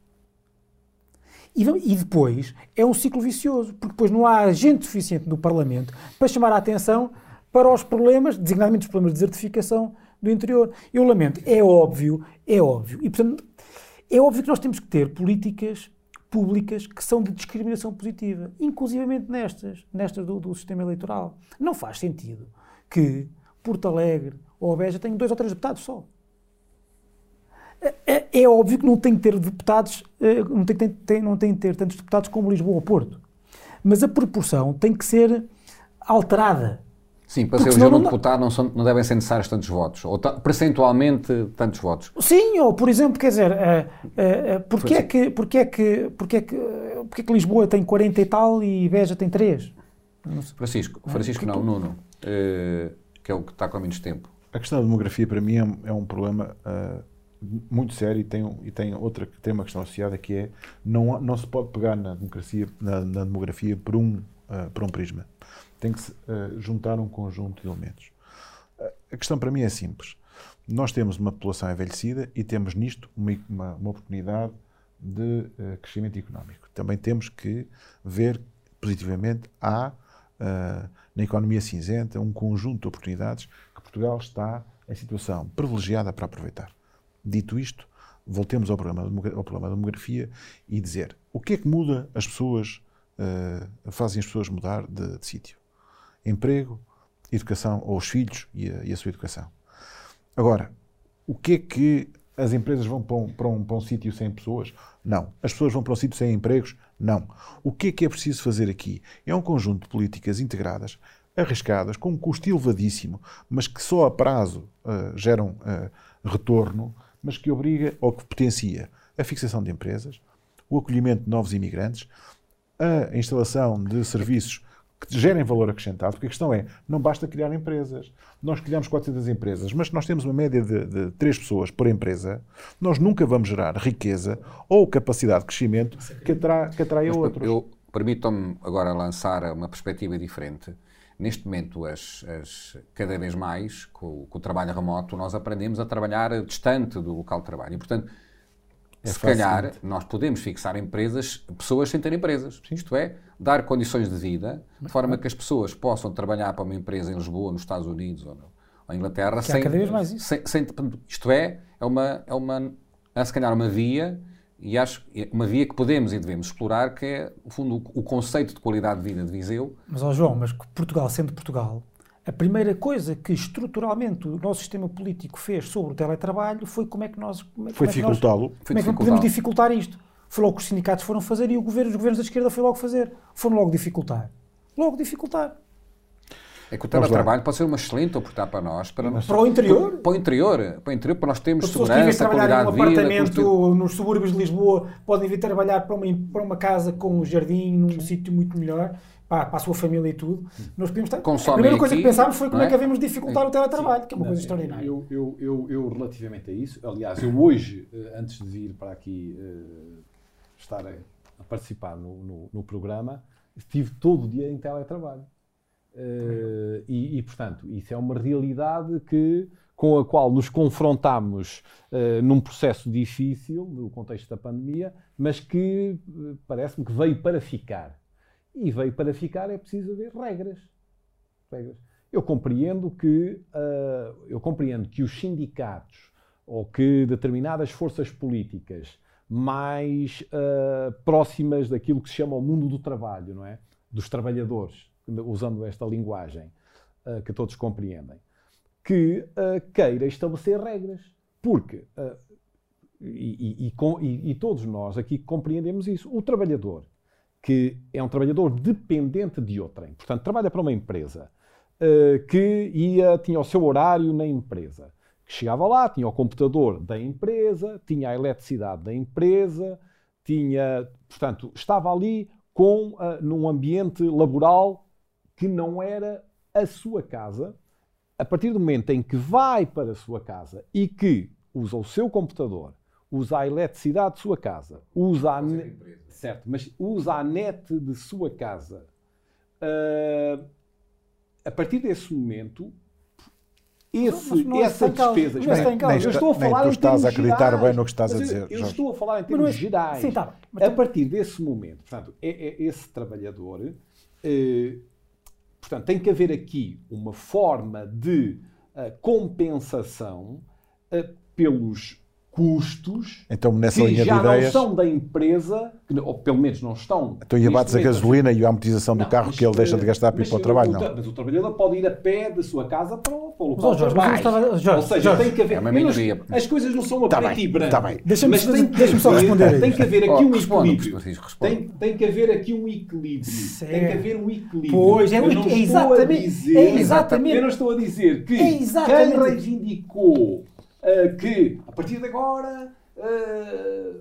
S2: E, e depois é um ciclo vicioso, porque depois não há gente suficiente no Parlamento para chamar a atenção para os problemas, designadamente os problemas de desertificação do interior. Eu lamento, é óbvio, é óbvio. E, portanto, é óbvio que nós temos que ter políticas públicas que são de discriminação positiva, inclusivamente nestas, nestas do, do sistema eleitoral. Não faz sentido que Porto Alegre ou Beja tenham dois ou três deputados só. É, é óbvio que não tem que ter deputados, eh, não tem, tem, tem, não tem que ter tantos deputados como Lisboa ou Porto. Mas a proporção tem que ser alterada.
S1: Sim, para
S2: Porque
S1: ser eleger um deputado não, são- não devem ser necessários tantos votos, ou ta- percentualmente tantos votos.
S2: Sim, ou por exemplo, quer dizer, eh, eh, eh, porquê,
S1: Pois
S2: é que, porquê, é que, porquê, é que, porquê é que Lisboa tem 40 e tal e Beja tem 3?
S1: Francisco, Francisco não, Nuno, eh, que é o que está com menos tempo.
S4: A questão da demografia, para mim, é um, é um problema ah, muito sério e tem, e tem outra que tem uma questão associada que é não, não se pode pegar na democracia, na, na demografia por um, ah, por um prisma. Tem que se ah, juntar um conjunto de elementos. Ah, a questão para mim é simples. Nós temos uma população envelhecida e temos nisto uma, uma, uma oportunidade de ah, crescimento económico. Também temos que ver positivamente há ah, na economia cinzenta um conjunto de oportunidades que Portugal está em situação privilegiada para aproveitar. Dito isto, voltemos ao demogra- ao da demografia e dizer o que é que muda as pessoas, ah, fazem as pessoas mudar de, de sítio? Emprego, educação, ou os filhos e a, e a sua educação. Agora, o que é que as empresas vão para um, para um, para um sítio sem pessoas? Não. As pessoas vão para um sítio sem empregos? Não. O que é que é preciso fazer aqui? É um conjunto de políticas integradas, arriscadas, com um custo elevadíssimo, mas que só a prazo ah, geram ah, retorno, mas que obriga ou que potencia a fixação de empresas, o acolhimento de novos imigrantes, a instalação de serviços que gerem valor acrescentado, porque a questão é, não basta criar empresas. Nós criamos 400 empresas, mas se nós temos uma média de, de 3 pessoas por empresa, nós nunca vamos gerar riqueza ou capacidade de crescimento que, atrai, que atraia
S1: Mas,
S4: outros.
S1: Eu permitam-me agora lançar uma perspectiva diferente. Neste momento, as, as- cada vez mais, com, o- com o trabalho remoto, nós aprendemos a trabalhar distante do local de trabalho. E, portanto, se
S4: fácil.
S1: calhar, nós podemos fixar empresas, pessoas sem ter empresas. Isto é, dar condições de vida, de forma que as pessoas possam trabalhar para uma empresa em Lisboa, nos Estados Unidos ou, em Inglaterra,
S2: Que há cada vez mais isso.
S1: sem, sem- isto é, é uma, é uma, é se calhar uma via, e acho é uma via que podemos e devemos explorar, que é, no fundo, o, o conceito de qualidade de vida de Viseu.
S2: Mas, ó João, mas Portugal, sendo Portugal, a primeira coisa que estruturalmente o nosso sistema político fez sobre o teletrabalho foi como é que nós. Como é,
S4: Foi
S2: é
S4: dificultá-lo.
S2: Como é que podemos dificultar isto? Foi logo que os sindicatos foram fazer e o governo, os governos da esquerda foi logo fazer. Foram logo dificultar. Logo dificultar.
S1: É que o teletrabalho pode ser uma excelente oportunidade para nós, para, nós-
S2: Para o interior?
S1: para o interior, para o interior, para nós termos
S2: As que
S1: segurança,
S2: trabalhar
S1: qualidade de vida.
S2: apartamento nos subúrbios de Lisboa podem vir trabalhar para uma, para uma casa com um jardim, num sítio muito melhor, para, para a sua família e tudo. Nós podemos estar... A primeira coisa
S1: aqui,
S2: que pensámos foi como é
S1: é?
S2: que devemos dificultar o teletrabalho, que é uma
S3: Não,
S2: coisa extraordinária.
S3: Eu, eu, eu, eu, relativamente a isso, aliás, eu hoje, eh, antes de vir para aqui eh, estar a, a participar no, no, no programa, estive todo o dia em teletrabalho. Eh, e, e, portanto, isso é uma realidade que, com a qual nos confrontamos eh, num processo difícil, no contexto da pandemia, mas que eh, parece-me que veio para ficar. E veio para ficar é preciso haver regras. regras. Eu compreendo que eu compreendo que os sindicatos ou que determinadas forças políticas mais próximas daquilo que se chama o mundo do trabalho, não é? Dos trabalhadores, usando esta linguagem ah, que todos compreendem, que ah, queira estabelecer regras, porque ah, e, e- com- e- e todos nós aqui compreendemos isso. O trabalhador que é um trabalhador dependente de outrem, portanto, trabalha para uma empresa que ia, tinha o seu horário na empresa, que chegava lá, tinha o computador da empresa, tinha a eletricidade da empresa, tinha, portanto, estava ali com, ah, num ambiente laboral que não era a sua casa. A partir do momento em que vai para a sua casa e que usa o seu computador, usa a eletricidade de sua casa, usa a, ne- certo, mas usa a net de sua casa, ah, a partir desse momento, esse,
S2: Mas não é causa.
S3: despesas.
S2: Não é causa.
S3: eu estou a
S4: está- nem
S3: falar
S4: tu estás a acreditar
S3: gerais.
S4: bem no que estás a
S3: Mas eu-
S4: dizer,
S3: Eu,
S4: Jorge.
S3: estou a falar em
S2: Mas não
S3: termos
S2: é-
S3: gerais.
S2: Sim, tá. Mas
S3: a
S2: tam-
S3: partir desse momento, portanto, é, é esse trabalhador, eh, portanto, tem que haver aqui uma forma de ah, compensação ah, pelos custos
S4: Então, nessa
S3: que
S4: linha de
S3: já não
S4: ideias,
S3: são da empresa, que não- ou pelo menos não estão.
S4: então e abates a gasolina e a amortização do
S3: Não,
S4: carro que ele deixa de
S3: eh,
S4: gastar para ir para o trabalho, não.
S3: Mas o trabalhador pode ir a pé da sua casa para o, para o local de
S2: Jorge, mas eu
S3: trabalho.
S2: estava- Jorge,
S3: Ou seja,
S2: Jorge,
S3: tem que haver.
S1: é uma
S3: não-
S1: minoria.
S3: as coisas não são a
S4: Tá
S3: preto
S4: bem,
S3: e branco.
S4: tá bem.
S2: Deixa-me-
S3: mas tem que
S2: deixa-me só responder
S3: Tem que haver aqui
S1: Oh,
S3: um equilíbrio. Tem, tem que haver aqui um equilíbrio.
S2: Certo.
S3: Tem que haver um equilíbrio.
S2: Pois, é,
S3: Eu
S2: o-
S3: não estou
S2: exatamente-
S3: a dizer,
S2: é exatamente-
S3: Eu não estou a dizer que
S2: É
S3: quem reivindicou ah, que a partir de agora ah,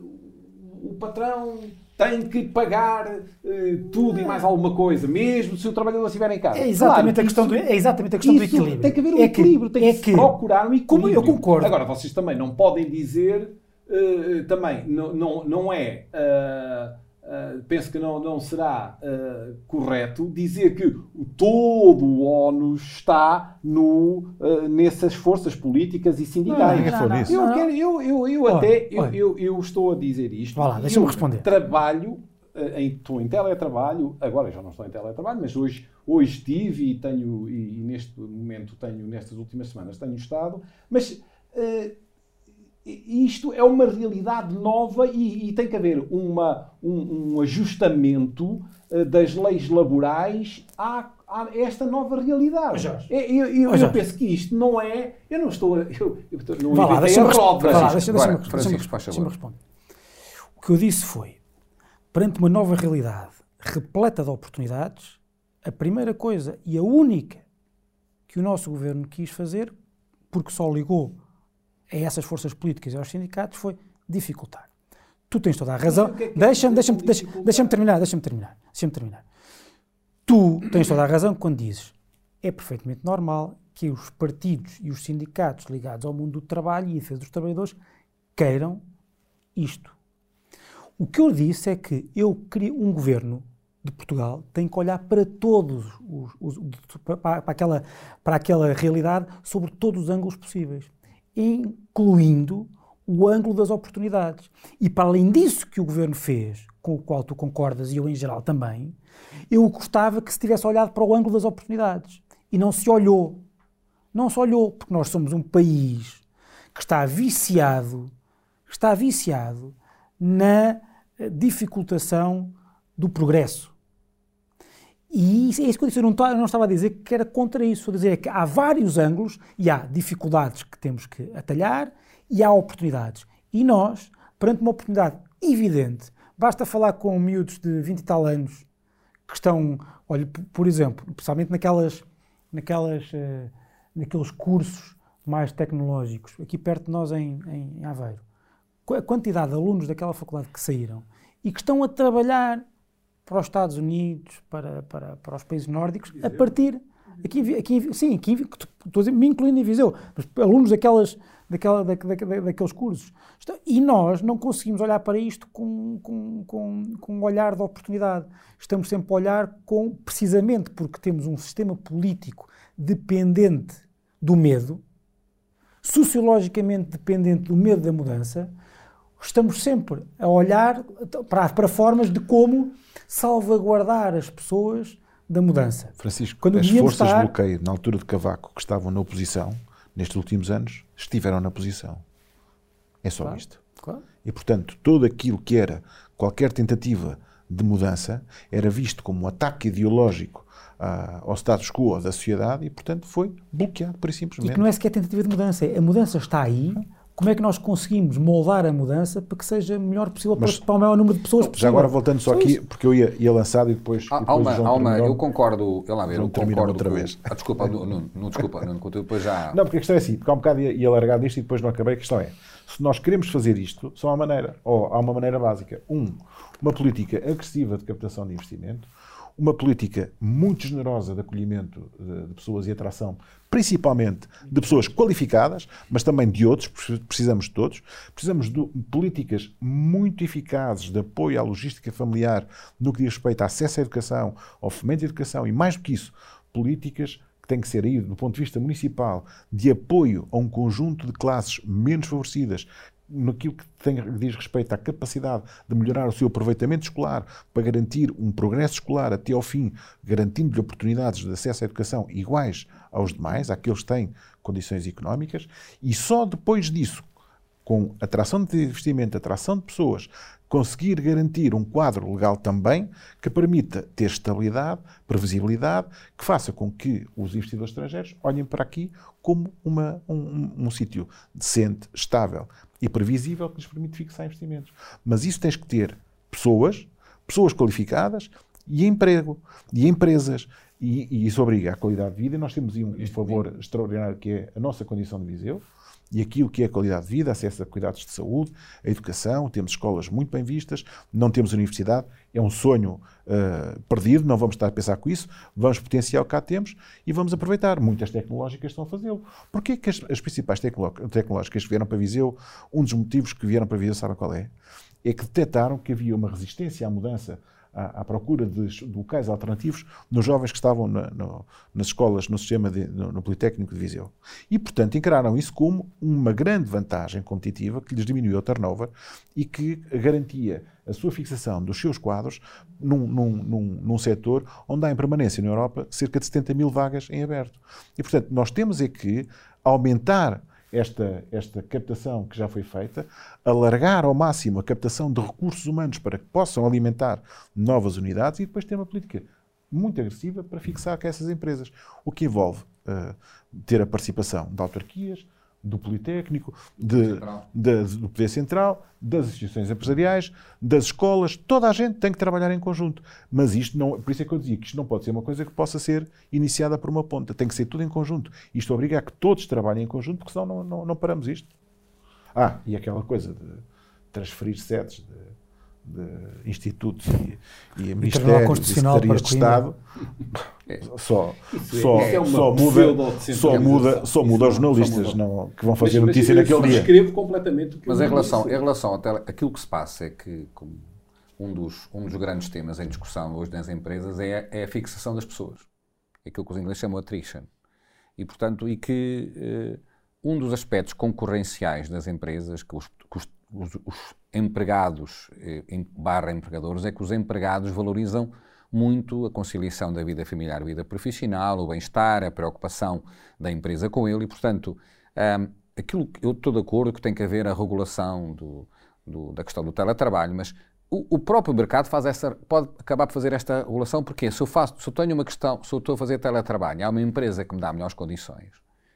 S3: o patrão tem que pagar ah, tudo e mais alguma coisa, mesmo se o trabalhador estiver em casa.
S2: É exatamente,
S3: Claro
S2: a, questão
S3: isso-
S2: do, é exatamente a questão do equilíbrio.
S3: Tem que haver um
S2: É que-
S3: equilíbrio, tem
S2: é
S3: que, se procurar um equilíbrio.
S2: Como eu concordo.
S3: Agora, vocês também não podem dizer, eh, também, não, não, não é, ah, ah, penso que não, não será ah, correto dizer que todo o ONU está no, ah, nessas forças políticas e sindicais. Eu,
S2: Não, não.
S3: quero, eu, eu, eu
S2: Olha,
S3: até eu,
S2: olha.
S3: eu, eu estou a dizer isto.
S2: Vá lá, deixa-me
S3: eu
S2: responder.
S3: Trabalho, em, estou em teletrabalho, agora já não estou em teletrabalho, mas hoje, hoje estive e tenho, e, e neste momento tenho, nestas últimas semanas tenho estado, mas isto é uma realidade nova e, e tem que haver uma, um, um ajustamento eh, das leis laborais à, a esta nova realidade.
S2: Jorge.
S3: Eu, eu- eu- eu
S2: Jorge.
S3: penso que isto não é. Eu não estou. a- Eu, eu estou- não
S2: Vá lá, deixa-me responder. O que eu disse foi, perante uma nova realidade repleta de oportunidades, a primeira coisa e a única que o nosso governo quis fazer, porque só ligou a essas forças políticas e aos sindicatos, foi dificultar. Tu tens toda a razão.
S3: é que
S2: Deixa-me deixa deixa, deixa terminar, deixa-me terminar. Deixa-me terminar. Tu tens toda a razão quando dizes é perfeitamente normal que os partidos e os sindicatos ligados ao mundo do trabalho e a defesa dos trabalhadores queiram isto. O que eu disse é que eu queria um governo de Portugal tem que olhar para todos os, os- para aquela, para aquela realidade sobre todos os ângulos possíveis, incluindo o ângulo das oportunidades. E para além disso que o governo fez, com o qual tu concordas e eu em geral também, eu gostava que se tivesse olhado para o ângulo das oportunidades. E não se olhou. Não se olhou, porque nós somos um país que está viciado, está viciado na eh, dificultação do progresso. E isso, é isso que eu disse. Eu não, eu não estava a dizer que era contra isso. Estou a dizer é que há vários ângulos e há dificuldades que temos que atalhar e há oportunidades. E nós, perante uma oportunidade evidente, basta falar com miúdos de 20 e tal anos que estão, olha, por exemplo, principalmente naquelas, naquelas, eh, naqueles cursos mais tecnológicos, aqui perto de nós em, em Aveiro, a quantidade de alunos daquela faculdade que saíram e que estão a trabalhar para os Estados Unidos, para, para, para os países nórdicos, a partir. Aqui, aqui, sim, aqui, estou a dizer, me incluindo em Viseu, mas alunos daquelas, daquela, da, da- da- daqueles cursos. Estão- E nós não conseguimos olhar para isto com, com, com, com um olhar de oportunidade. Estamos sempre a olhar com, precisamente porque temos um sistema político dependente do medo, sociologicamente dependente do medo da mudança, estamos sempre a olhar para, para formas de como salvaguardar as pessoas da mudança.
S4: Francisco,
S2: Quando
S4: as forças
S2: estar-
S4: de bloqueio na altura de Cavaco que estavam na oposição, nestes últimos anos, estiveram na posição. É só
S2: Claro.
S4: isto.
S2: Claro.
S4: E, portanto, tudo aquilo que era qualquer tentativa de mudança era visto como um ataque ideológico ah, ao status quo da sociedade e, portanto, foi bloqueado, por
S2: E
S4: simplesmente.
S2: que não é sequer tentativa de mudança, é a mudança está aí. Como é que nós conseguimos moldar a mudança para que seja o melhor possível
S4: Mas-
S2: para, o maior número de pessoas possível?
S4: Já agora, voltando só
S2: Só
S4: aqui,
S2: isso.
S4: porque eu ia, ia lançado e depois.
S1: Há, há
S4: depois
S1: uma-
S4: terminou.
S1: eu concordo, eu lá ver, eu concordo.
S4: outra
S1: com-
S4: vez.
S1: Ah, desculpa, não, não, não, desculpa, não, depois já.
S4: Não, porque a questão é assim, porque há um bocado ia, ia largar disto e depois não acabei. A questão é, se nós queremos fazer isto, só há uma maneira, ou há uma maneira básica. Um, uma política agressiva de captação de investimento, uma política muito generosa de acolhimento de, pessoas e atração, principalmente de pessoas qualificadas, mas também de outros, precisamos de todos. Precisamos de políticas muito eficazes de apoio à logística familiar no que diz respeito a acesso à educação, ao fomento da educação e, mais do que isso, políticas que têm que ser aí, do ponto de vista municipal, de apoio a um conjunto de classes menos favorecidas, naquilo que, tem, diz respeito à capacidade de melhorar o seu aproveitamento escolar, para garantir um progresso escolar até ao fim, garantindo-lhe oportunidades de acesso à educação iguais aos demais, àqueles que têm condições económicas, e só depois disso, com atração de investimento, atração de pessoas, conseguir garantir um quadro legal também que permita ter estabilidade, previsibilidade, que faça com que os investidores estrangeiros olhem para aqui como uma, um, um, um sítio decente, estável e previsível que lhes permite fixar investimentos. Mas isso tens que ter pessoas, pessoas qualificadas e emprego, e empresas. E, e isso obriga à qualidade de vida. Nós temos aí um, um favor extraordinário que é a nossa condição de Viseu e aquilo que é qualidade de vida, acesso a cuidados de saúde, a educação, temos escolas muito bem vistas, não temos universidade, é um sonho uh, perdido, não vamos estar a pensar com isso, vamos potenciar o que cá temos e vamos aproveitar. Muitas tecnológicas estão a fazê-lo. Porquê que as, as principais tecnológicas que vieram para Viseu, um dos motivos que vieram para Viseu, sabem qual é? É que detectaram que havia uma resistência à mudança à, à procura de, de, locais alternativos nos jovens que estavam na, no, nas escolas, no sistema, de, no, no, Politécnico de Viseu. E, portanto, encararam isso como uma grande vantagem competitiva que lhes diminuiu o turnover e que garantia a sua fixação dos seus quadros num, num, num, num setor onde há em permanência na Europa cerca de 70 mil vagas em aberto. E, portanto, nós temos é que aumentar esta, esta captação que já foi feita, alargar ao máximo a captação de recursos humanos para que possam alimentar novas unidades e depois ter uma política muito agressiva para fixar com essas empresas, o que envolve uh, ter a participação de autarquias, do Politécnico, de, do Poder Central, das instituições empresariais, das escolas, toda a gente tem que trabalhar em conjunto. Mas isto não, por isso é que eu dizia que isto não pode ser uma coisa que possa ser iniciada por uma ponta, tem que ser tudo em conjunto. Isto obriga a que todos trabalhem em conjunto, porque senão não, não, não paramos isto. Ah, e aquela coisa de transferir sedes de, de institutos e, e ministérios e secretarias de Estado é. só, isso só, é, é só muda, só muda, só muda aos jornalistas não, que vão fazer mas, notícia mas naquele dia.
S3: escrevo completamente
S1: Mas em relação, em relação tele, aquilo que se passa é que um dos, um dos grandes temas em discussão hoje nas empresas é, é a fixação das pessoas. É aquilo que os ingleses chamam attrition. E, portanto, e que eh, um dos aspectos concorrenciais das empresas que os, que os, os, os empregados eh, barra empregadores é que os empregados valorizam muito a conciliação da vida familiar, vida profissional, o bem-estar, a preocupação da empresa com ele e, portanto, um, aquilo que eu estou de acordo que tem que haver a regulação do, do, da questão do teletrabalho, mas o, o, próprio mercado faz essa, pode acabar por fazer esta regulação, porque se eu, faço, se eu tenho uma questão, se eu estou a fazer teletrabalho, há uma empresa que me dá melhores condições,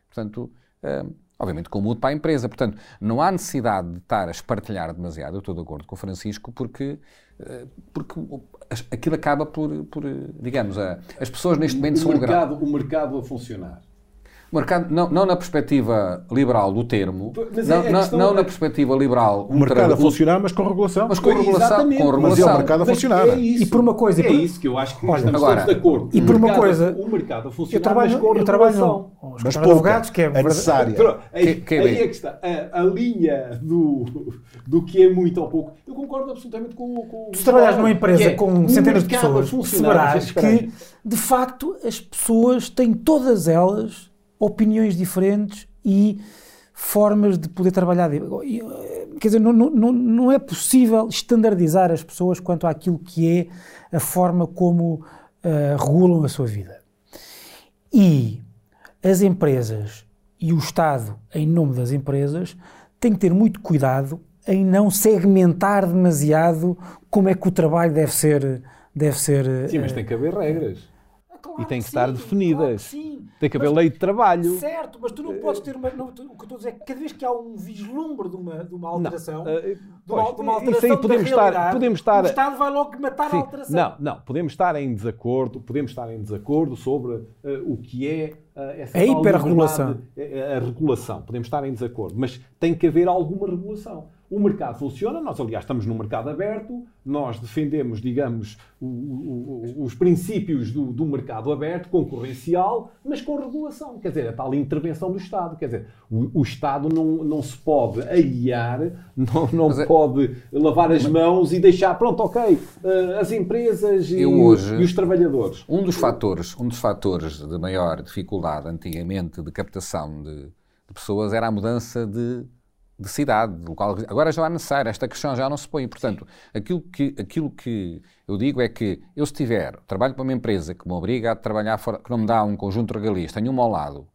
S1: portanto, um, obviamente com mudo para a empresa. Portanto, não há necessidade de estar a espartilhar demasiado, eu estou de acordo com o Francisco, porque, eh, porque aquilo acaba por, por digamos, a, as pessoas neste momento
S3: o
S1: são
S3: mercado, o mercado a funcionar.
S1: O mercado, não, não na perspectiva liberal do termo, mas não, é não, não na perspectiva liberal.
S4: O mercado a funcionar, mas com regulação.
S1: Mas com regulação. Com regulação.
S4: Mas é o mercado a funcionar.
S3: É isso,
S2: e por uma coisa.
S3: É
S2: por...
S3: isso que eu acho que Olha, estamos agora, todos de acordo.
S2: E por uma coisa.
S3: O mercado a funcionar,
S2: eu trabalho,
S3: mas com
S2: eu trabalho no,
S4: mas pouca, advogados,
S2: que é,
S4: é necessária.
S3: Aí, que, que é, aí é que está. A, a, linha do, do que é muito ou pouco. Eu concordo absolutamente com, com
S2: Tu trabalhas numa empresa é, com centenas de pessoas, perceberás que, de facto, as pessoas têm todas elas opiniões diferentes e formas de poder trabalhar. Quer dizer, não, não, não é possível estandardizar as pessoas quanto àquilo que é a forma como uh, regulam a sua vida. E as empresas e o Estado, em nome das empresas, têm que ter muito cuidado em não segmentar demasiado como é que o trabalho deve ser. Deve ser
S3: sim, mas tem que haver regras.
S2: Claro
S3: e têm que,
S2: que
S3: estar
S2: sim,
S3: definidas.
S2: Claro que
S3: tem que haver mas, lei de trabalho.
S2: Certo, mas tu não podes ter uma. Não, o que eu estou a dizer é que cada vez que há um vislumbre de uma, de uma alteração. Não, uh, de, uma, de uma alteração isso aí podemos estar, podemos estar. O Estado vai logo matar sim, a alteração.
S3: Não, não. Podemos estar em desacordo, podemos estar em desacordo sobre uh, o que é uh, essa
S2: a hiperregulação.
S3: A, a regulação. Podemos estar em desacordo, mas tem que haver alguma regulação. O mercado funciona, nós, aliás, estamos num mercado aberto, nós defendemos, digamos, o, o, os princípios do, do, mercado aberto, concorrencial, mas com regulação. Quer dizer, a tal intervenção do Estado. Quer dizer, o, o Estado não, não se pode aguiar, não, não é, pode lavar as mãos e deixar, pronto, ok, uh, as empresas e, hoje, e, os trabalhadores.
S1: Um dos fatores, um dos fatores de maior dificuldade antigamente de captação de, de pessoas era a mudança de de cidade, de local. Agora já é necessário, esta questão já não se põe. Portanto, aquilo que, aquilo que eu digo é que eu, se tiver, trabalho para uma empresa que me obriga a trabalhar fora, que não me dá um conjunto de regalias, tenho uma ao lado,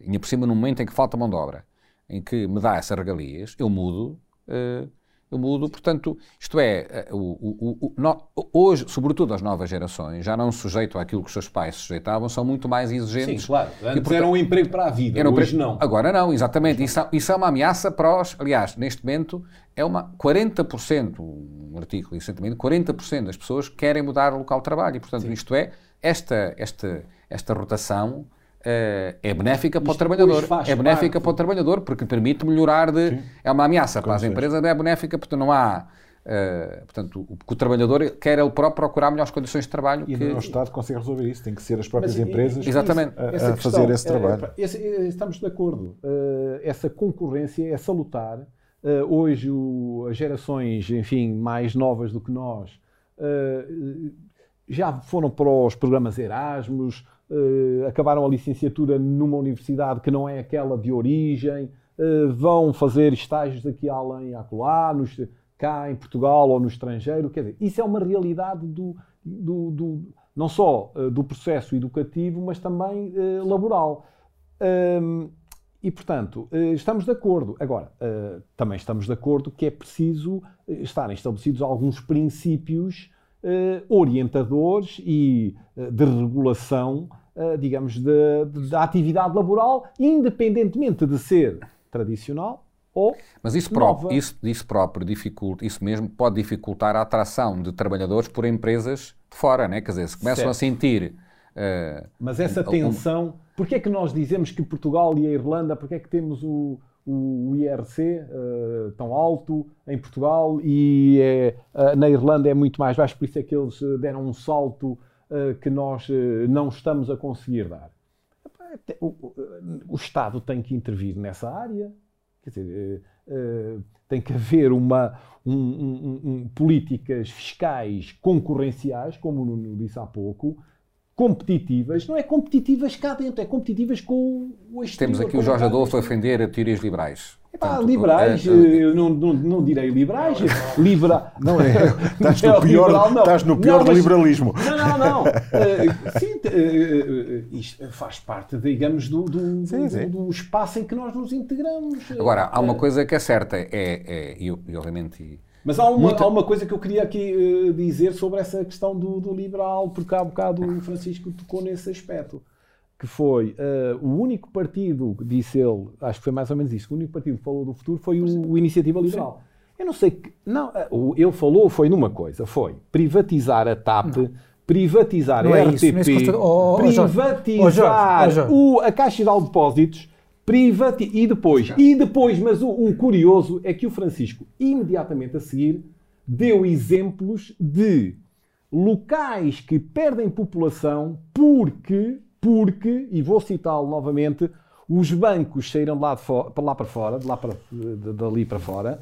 S1: e por cima no momento em que falta mão de obra, em que me dá essas regalias, eu mudo, eh, eu mudo, portanto, isto é, eh, o, o- o- no- hoje, sobretudo as novas gerações, já não sujeitam àquilo que os seus pais se sujeitavam, são muito mais
S3: Sim,
S1: exigentes.
S3: claro.
S1: E,
S3: Antes
S1: portanto,
S3: era um emprego para a vida,
S1: um
S3: hoje não.
S1: Agora não, exatamente. Isso, é- isso é uma ameaça para os. Aliás, neste momento, é uma 40%, um artigo recentemente, 40% das pessoas querem mudar o local de trabalho. E, portanto, isto é, esta, esta, esta rotação é benéfica para o
S3: Isto
S1: trabalhador. É benéfica
S3: parte-
S1: para o trabalhador porque permite melhorar de. É uma ameaça para as empresas, é benéfica porque não há. eh, portanto, o, o trabalhador quer ele próprio procurar melhores condições de trabalho.
S4: E
S1: que-
S4: não o Estado consegue resolver isso. Tem que ser as próprias
S3: Mas,
S4: empresas
S1: Exatamente.
S4: a, a
S3: Essa
S4: fazer
S3: questão,
S4: esse trabalho.
S3: eh, esse- eh, estamos de acordo. Eh, essa concorrência é salutar. Eh, hoje, o- as gerações, enfim, mais novas do que nós, eh, já foram para os programas Erasmus, eh, acabaram a licenciatura numa universidade que não é aquela de origem, eh, vão fazer estágios aqui além, acolá, nos, cá em Portugal ou no estrangeiro. Quer dizer, isso é uma realidade do, do- do- não só eh, do processo educativo, mas também laboral. Hum, e, portanto, estamos de acordo. Agora, também estamos de acordo que é preciso estarem estabelecidos alguns princípios orientadores e de regulação, digamos, de- de- da atividade laboral, independentemente de ser tradicional ou
S1: Mas isso próprio,
S3: nova.
S1: isso, isso próprio dificulta, isso mesmo pode dificultar a atração de trabalhadores por empresas de fora, né? Quer dizer, se começam
S3: Certo.
S1: a sentir eh,
S3: Mas essa
S1: Um-
S3: tensão, porque é que nós dizemos que Portugal e a Irlanda, porque é que temos o, o IRC eh, tão alto em Portugal e é, eh, na Irlanda é muito mais baixo, por isso é que eles eh, deram um salto eh, que nós eh, não estamos a conseguir dar. Te- O, Estado tem que intervir nessa área, quer dizer, eh, eh, tem que haver uma, um- um- um- políticas fiscais concorrenciais, como o Nuno disse há pouco, competitivas, não é competitivas cá dentro, é competitivas com o exterior.
S1: temos aqui o Jorge Adolfo a defender teorias liberais.
S3: Epá,
S1: Portanto,
S3: liberais,
S1: eh, eh,
S3: eu não, não, não direi liberais, libera...
S4: Não é? Estás no
S3: é
S4: pior,
S3: liberal, não.
S4: estás no pior
S3: Não, mas-
S4: liberalismo.
S3: Não, não, não. Eh, sim, eh, eh, isto faz parte, digamos, do, do,
S4: Sim,
S3: do-
S4: sim.
S3: do espaço em que nós nos integramos.
S1: Agora, há uma
S3: Eh,
S1: coisa que é certa, é, é e, obviamente
S3: Mas há uma,
S1: Muita-
S3: há uma coisa que eu queria aqui eh, dizer sobre essa questão do, do liberal, porque há bocado o Francisco tocou nesse aspecto, que foi eh, o único partido, disse ele, acho que foi mais ou menos isso, o único partido que falou do futuro foi o, o Iniciativa Liberal. Eu não sei que. Não, eh, o- ele falou foi numa coisa, foi privatizar a TAP, privatizar
S2: Não
S3: a
S2: é
S3: RTP,
S2: isso, não é oh, oh, oh,
S3: privatizar
S2: Oh, Jorge, oh,
S3: o- a Caixa Geral de Depósitos privati e depois, e depois, mas o, o curioso é que o Francisco, imediatamente a seguir, deu exemplos de locais que perdem população porque, porque, e vou citá-lo novamente, os bancos saíram de lá, de lá para fora, de lá para, de- dali para fora,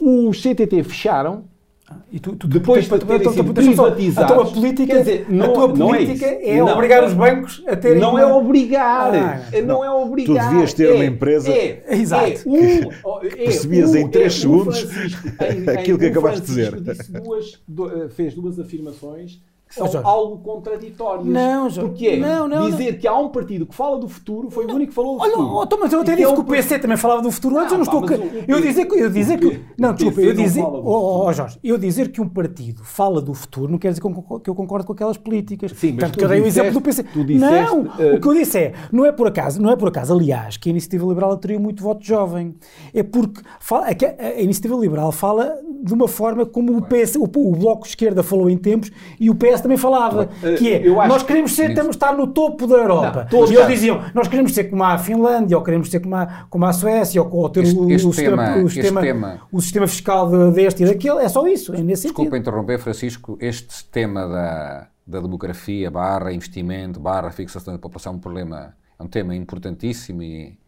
S3: os CTT fecharam,
S2: E tu, tu,
S3: Depois
S2: tu-
S3: para
S2: tu-
S3: terem
S2: deixa-me só- A
S3: privatizados.
S2: tua política,
S3: Quer dizer,
S2: a
S3: não-
S2: tua
S3: não é
S2: política
S3: isso.
S2: é,
S3: Não.
S2: obrigar os bancos a terem.
S3: Não
S2: uma-
S3: é obrigar.
S2: Ah,
S3: não é obrigar.
S4: Tu devias ter
S3: é,
S4: uma empresa-
S3: É,
S2: Exato.
S3: É, um, é,
S4: Percebias
S3: um-
S4: em três
S3: é, o
S4: segundos
S3: Francisco- em-
S4: aquilo
S3: em-
S4: que acabaste de dizer.
S3: disse duas- do- eh, fez duas afirmações são
S2: Oh, Jorge.
S3: algo contraditórias.
S2: Não, Jorge.
S3: Porque é
S2: Não, não,
S3: dizer que há um partido que fala do futuro foi o único que falou do
S2: Olha,
S3: futuro.
S2: oh, então, mas eu até
S3: E
S2: disse
S3: é
S2: que
S3: um
S2: o PC também falava do futuro antes,
S3: Ah,
S2: eu não
S3: pá,
S2: estou. que- eu dizer que. Eu dizer que não, desculpa, eu
S3: não
S2: dizer. Oh, oh,
S3: futuro.
S2: Jorge, eu dizer que um partido fala do futuro não quer dizer que eu- que concordo com aquelas políticas.
S3: Sim, mas
S2: Tanto
S3: tu
S2: que eu dei o exemplo do PC.
S3: disseste,
S2: não,
S3: eh,
S2: o que eu disse é, não é por acaso, não é por acaso, aliás, que a Iniciativa Liberal atraiu muito voto jovem. É porque fala, é que a, a Iniciativa Liberal fala de uma forma como o PS, o, o Bloco de Esquerda falou em tempos e o PS também falava,
S3: Eh,
S2: que é,
S3: acho
S2: nós queremos ser, temos, estar no topo da Europa.
S3: Não, todos
S2: e eles diziam, nós queremos ser como a Finlândia, ou queremos ser como a, como a Suécia, ou, ou ter
S1: Este-
S2: o,
S1: este
S2: o sistema,
S1: tema-
S2: o, sistema,
S1: tema-
S2: o sistema fiscal de- deste e daquele, é só isso, é nesse
S1: Desculpa
S2: sentido.
S1: interromper, Francisco. Este tema da, da demografia, barra investimento, barra fixação da população é um problema, é um tema importantíssimo e-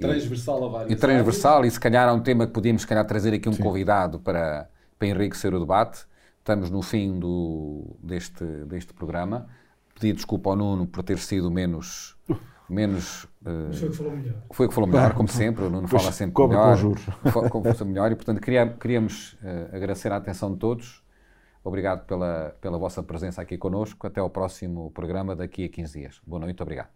S3: Transversal a várias
S1: e transversal e se calhar é um tema que podíamos se calhar trazer aqui um convidado para, para enriquecer o debate. Estamos no fim do, deste, deste programa. Pedi desculpa ao Nuno por ter sido menos... menos eh, foi o que falou melhor, como sempre. O Nuno
S4: Pois,
S1: fala sempre
S4: cobra com
S1: melhor.
S4: juros.
S1: Fa- Como fosse melhor. E, portanto, queria- queríamos eh, agradecer a atenção de todos. Obrigado pela, pela vossa presença aqui connosco. Até ao próximo programa daqui a 15 dias. Boa noite, obrigado.